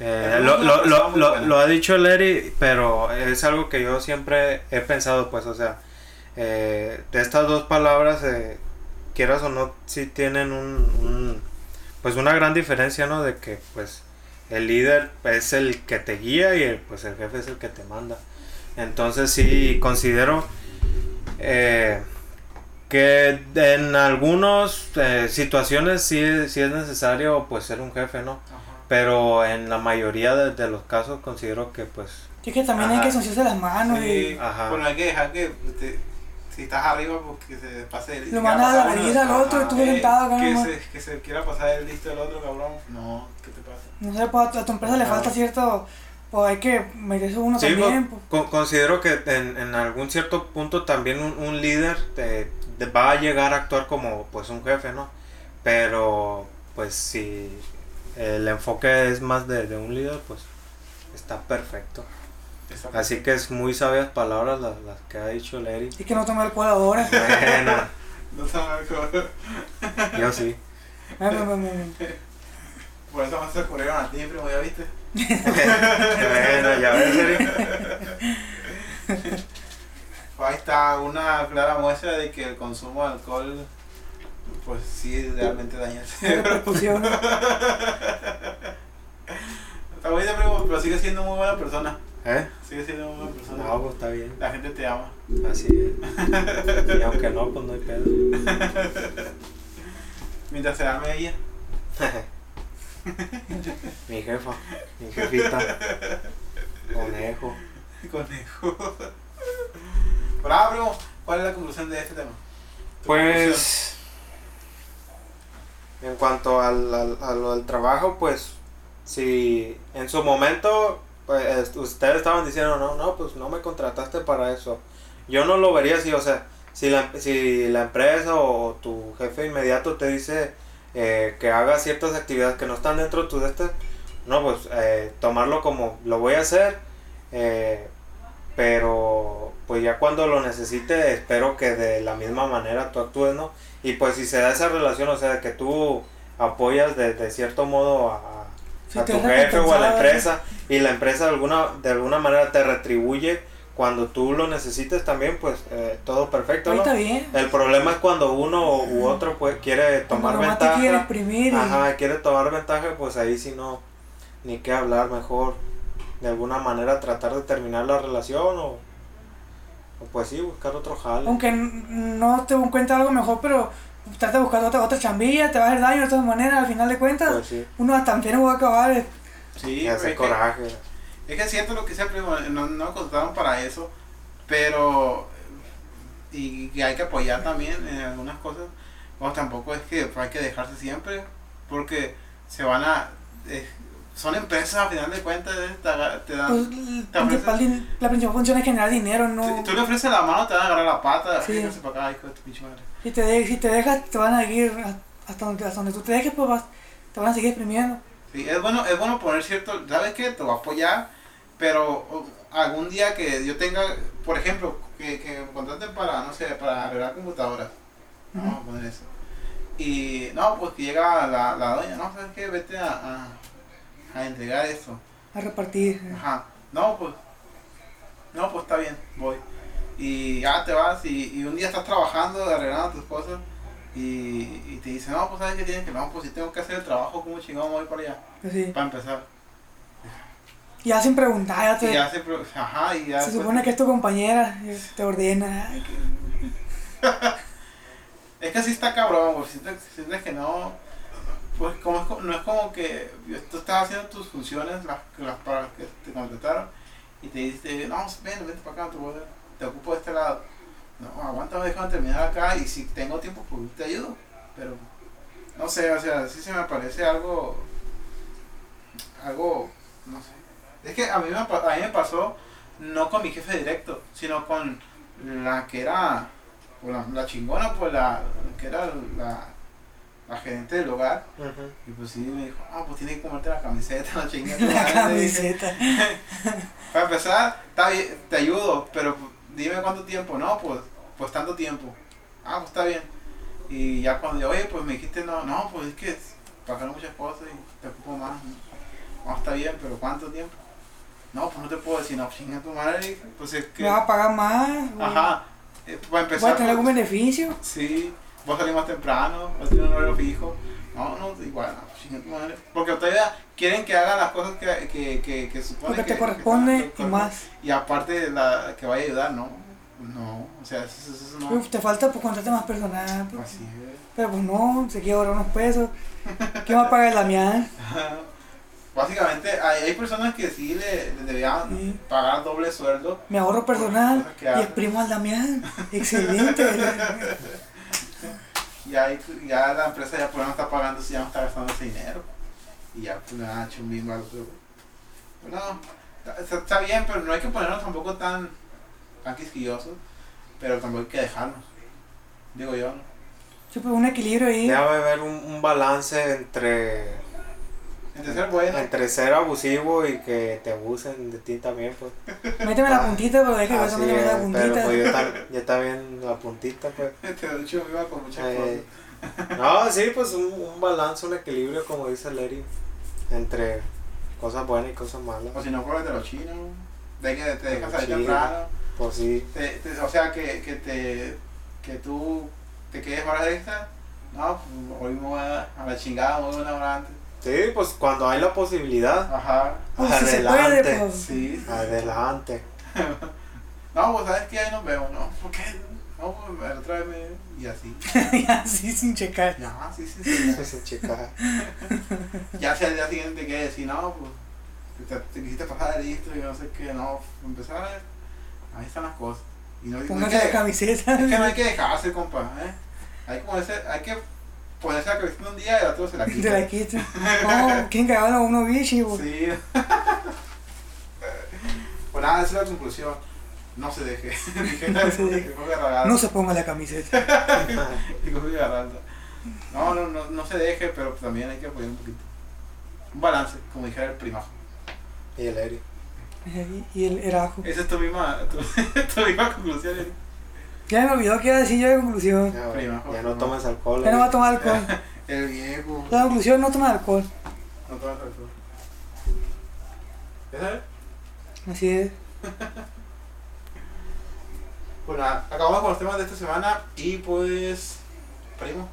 eh, lo, lo, lo, lo, ha dicho Larry, pero es algo que yo siempre he pensado, pues, o sea, eh, de estas dos palabras, eh, quieras o no, sí tienen un, un- pues una gran diferencia, ¿no? De que, pues, el líder es el que te guía y el, pues el jefe es el que te manda. Entonces sí considero que en algunas eh, situaciones sí, sí es necesario pues ser un jefe, ¿no? Pero en la mayoría de, de los casos considero que pues es que también hay Ajá. que ensuciarse las manos Sí, y Ajá. Bueno, hay que dejar que te- si estás arriba, pues que se pase el Lo mandas a la vergüenza al otro y tú sentado acá que se, que se quiera pasar el listo del otro, cabrón. No, ¿qué te pasa? no sé, pues a tu empresa le Ajá. falta cierto, pues hay que meterse uno Sí, también. pues, pues. con- considero que en, en algún cierto punto también un, un líder te- te va a llegar a actuar como pues un jefe, ¿no? Pero pues si el enfoque es más de, de un líder, pues está perfecto. Así que es muy sabias palabras las, las que ha dicho Larry. Y que no tome alcohol ahora. *laughs* Bueno, No sabe cómo- yo sí. Ven. Por eso más se ocurrieron a ti, primo, ¿ya viste? bueno, ya ves, Larry. Ahí está una clara muestra de que el consumo de alcohol, pues sí, realmente daña el cerebro. *laughs* Está primo, pero sigue siendo muy buena persona. ¿Eh? Sigue siendo muy buena persona. No, pues está bien. La gente te ama. Así es. Y aunque no, pues no hay pedo. *laughs* Mientras se ame ella. *laughs* mi jefa, mi jefita. Conejo. Conejo. Pero primo, ¿cuál es la conclusión de este tema? Pues, en cuanto al, al- a lo del trabajo, pues, si en su momento, pues, ustedes estaban diciendo, no, no, pues no me contrataste para eso. Yo no lo vería así, o sea, si la, si la empresa o tu jefe inmediato te dice eh, que hagas ciertas actividades que no están dentro de tu de este, no, pues eh, tomarlo como lo voy a hacer, eh, pero pues ya cuando lo necesite espero que de la misma manera tú actúes, ¿no? Y pues si se da esa relación, o sea, que tú apoyas de, de cierto modo a, a te tu jefe o a la compensar, empresa y la empresa de alguna, de alguna manera te retribuye cuando tú lo necesites también, pues eh, todo perfecto, ¿no? está bien. El problema es cuando uno u otro pues, quiere Cuando tomar te ventaja. quiere exprimir. y- Ajá, quiere tomar ventaja, pues ahí sí no, ni qué hablar, mejor de alguna manera tratar de terminar la relación o, o pues sí, buscar otro jale. Aunque no te encuentres algo mejor, pero trata de buscar otra, otra chambilla, te va a hacer daño de todas maneras, al final de cuentas. Pues sí, Uno hasta va a acabar. eh, Sí, y hace es que- coraje. Es que es cierto lo que sea, primo, no, no contrataron para eso, pero y que hay que apoyar también en algunas cosas. O tampoco es que hay que dejarse siempre, porque se van a... eh, son empresas a final de cuentas, eh, te, te dan... Pues, din- la principal función es generar dinero, no. Si tú le ofreces la mano, te van a agarrar la pata, Sí. fíjate para acá, hijo de tu pinche madre. Si te, de- si te dejas, te van a seguir hasta donde, hasta donde tú te dejes, pues vas- te van a seguir exprimiendo. Sí, es bueno, es bueno poner cierto, ¿sabes qué? Te voy a apoyar, pero algún día que yo tenga, por ejemplo, que, que me contraten para, no sé, para arreglar computadoras, vamos a poner eso. Y no, pues que llega la, la doña, no, ¿sabes qué? Vete a, a, a entregar esto. A repartir. eh. Ajá, no, pues, no, pues está bien, voy. Y ya te vas y, y un día estás trabajando, arreglando tus cosas. Y, y te dicen, no, pues sabes que tienes que, no, pues si tengo que hacer el trabajo, ¿cómo chingón voy para allá? Pues sí. Para empezar. Ya sin preguntar, ya te, Y ya se, ajá, y ya se después- supone que es tu compañera, eh, te ordena. *laughs* Es que así está cabrón, güey. Sientes, sientes que no. Pues como es, no es como que tú estás haciendo tus funciones las, las para las que y te dice, no, ven, vente para acá, te, te ocupo de este lado. No, aguanta, déjame terminar acá y si tengo tiempo, pues te ayudo. Pero, no sé, o sea, sí se me parece algo, algo, no sé. Es que a mí me, a mí me pasó, no con mi jefe directo, sino con la que era, pues, la, la chingona, pues la, que era la, la gerente del hogar. Y pues sí, me dijo, ah, pues tienes que comerte la camiseta, la chingada. *laughs* La camiseta. *laughs* Para empezar, está bien, te ayudo, pero dime cuánto tiempo. No, pues, pues tanto tiempo. Ah, pues está bien. Y ya cuando yo, oye, pues me dijiste, no, no, pues es que pasaron muchas cosas y te ocupo más. No, está bien, pero ¿cuánto tiempo? No, pues no te puedo decir, no, chinga tu madre. Pues es que, Me va a pagar más. ajá, eh, para empezar, a tener algún pues, beneficio. Sí, vos salís más temprano, vas a tener un horario fijo. No, no, igual, no, madre. Porque todavía quieren que haga las cosas que, que, que, que supone Porque que te corresponde que- y más. Y aparte, la que vaya a ayudar, no. No, o sea, eso, eso, eso no. Uf, te falta pues contratar más personal. pues. Así es. Pero pues no, se quiere ahorrar unos pesos. ¿Quién va a pagar el Damián? *laughs* Básicamente, hay, hay personas que sí le, le debían Sí. pagar doble sueldo. Me ahorro personal y hacen. exprimo al Damián. *laughs* Excelente. *laughs* Y ahí, ya la empresa ya por no está pagando si ya no está gastando ese dinero. Y ya pues le han hecho un mismo al otro. Pues no, está, está bien, pero no hay que ponernos tampoco tan, tan quisquillosos. Pero tampoco hay que dejarnos. Digo yo, ¿no? Sí, pues un equilibrio ahí. Debe haber un, un balance entre, Entre ser bueno. entre ser abusivo y que te abusen de ti también, pues. Méteme la puntita, pero le es, la pero puntita. pues yo, tam- yo también la puntita, pues. *laughs* Te lo he dicho viva con muchas Eh, cosas. *laughs* no, sí, pues un, un balance, un equilibrio, como dice Larry, entre cosas buenas y cosas malas. O si no, cóbrate los chinos. De que te dejas salir temprano. Pues sí, Te- te- o sea, que, que, te, que tú te quedes horas extra. No, pues hoy me voy a, a la chingada, me voy una hora antes. Sí, pues cuando hay la posibilidad, Ajá, Pues si se puede, adelante. pues. sí. adelante. *laughs* No, pues sabes que ahí nos vemos, ¿no? ¿Por qué? No, pues otra vez me... Y así. *laughs* Y así sin checar. Ya, sí, sí, sí. Esa chica. Ya si *laughs* al día siguiente que decir, no, pues te, te quisiste pasar de listo y no sé qué, no, empezar a ver. Ahí están las cosas. Y no, no hay Póngase que, la es camiseta. que no hay que dejarse, compa, ¿eh? Hay, como ese, hay que ponerse la camiseta un día y el otro se la *laughs* quita. la quita. No, ¿quién cagaron a uno bichi? pues? Sí. *laughs* pues nada, esa es la conclusión. No se deje. *laughs* No se deje. que. No se ponga la camiseta. Que. No, no, no, no se deje, pero también hay que apoyar un poquito. Un balance, como dijera el primajo. Y el Eri. Y el erajo. Esa es tu misma, tu, tu misma conclusión. Eri. Ya me olvidó que iba a decir yo de conclusión. Ya, Prima, ya no tomes alcohol. Ya no va a tomar alcohol. *laughs* El viejo. La conclusión no toma alcohol. No toma alcohol. ¿Ya sabes? Así es. *laughs* Pues nada, acabamos con los temas de esta semana y pues, primo,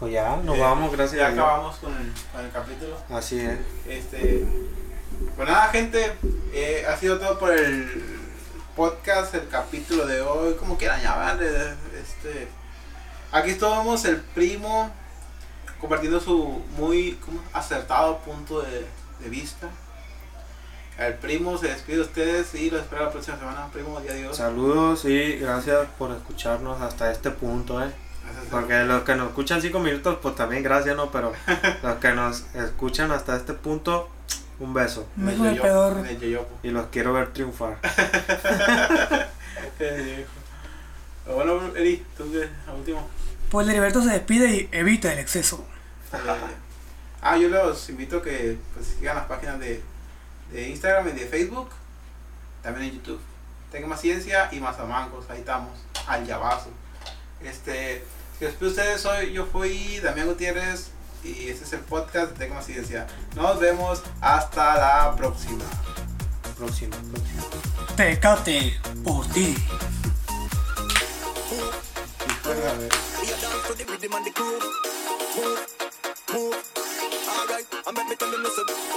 Pues ya, nos Eh, vamos, gracias. ya a acabamos con el, con el capítulo. Así es. Este, pues nada, gente, eh, ha sido todo por el podcast, el capítulo de hoy, como quieran llamarle. Este, aquí estamos el primo compartiendo su muy ¿cómo? acertado punto de, de vista. El primo se despide de ustedes y lo espera la próxima semana. Primo, día adiós. Saludos y gracias por escucharnos hasta este punto, eh. Porque los que nos escuchan 5 minutos, pues también gracias, ¿no? Pero *laughs* los que nos escuchan hasta este punto, un beso. En el yoyopo. Y los quiero ver triunfar. *laughs* Viejo. Bueno, Eri, tú qué, al último. Pues el Heriberto se despide y evita el exceso. Eh, ah, yo los invito a que pues, sigan las páginas de, de Instagram y de Facebook, también en YouTube. Tengo más ciencia y más amancos, ahí estamos, al llavazo. Este, si a ustedes, soy, yo fui Damián Gutiérrez y este es el podcast de Tengo más ciencia. Nos vemos hasta la próxima. Próximo, próximo. Tecate por ti. Hijo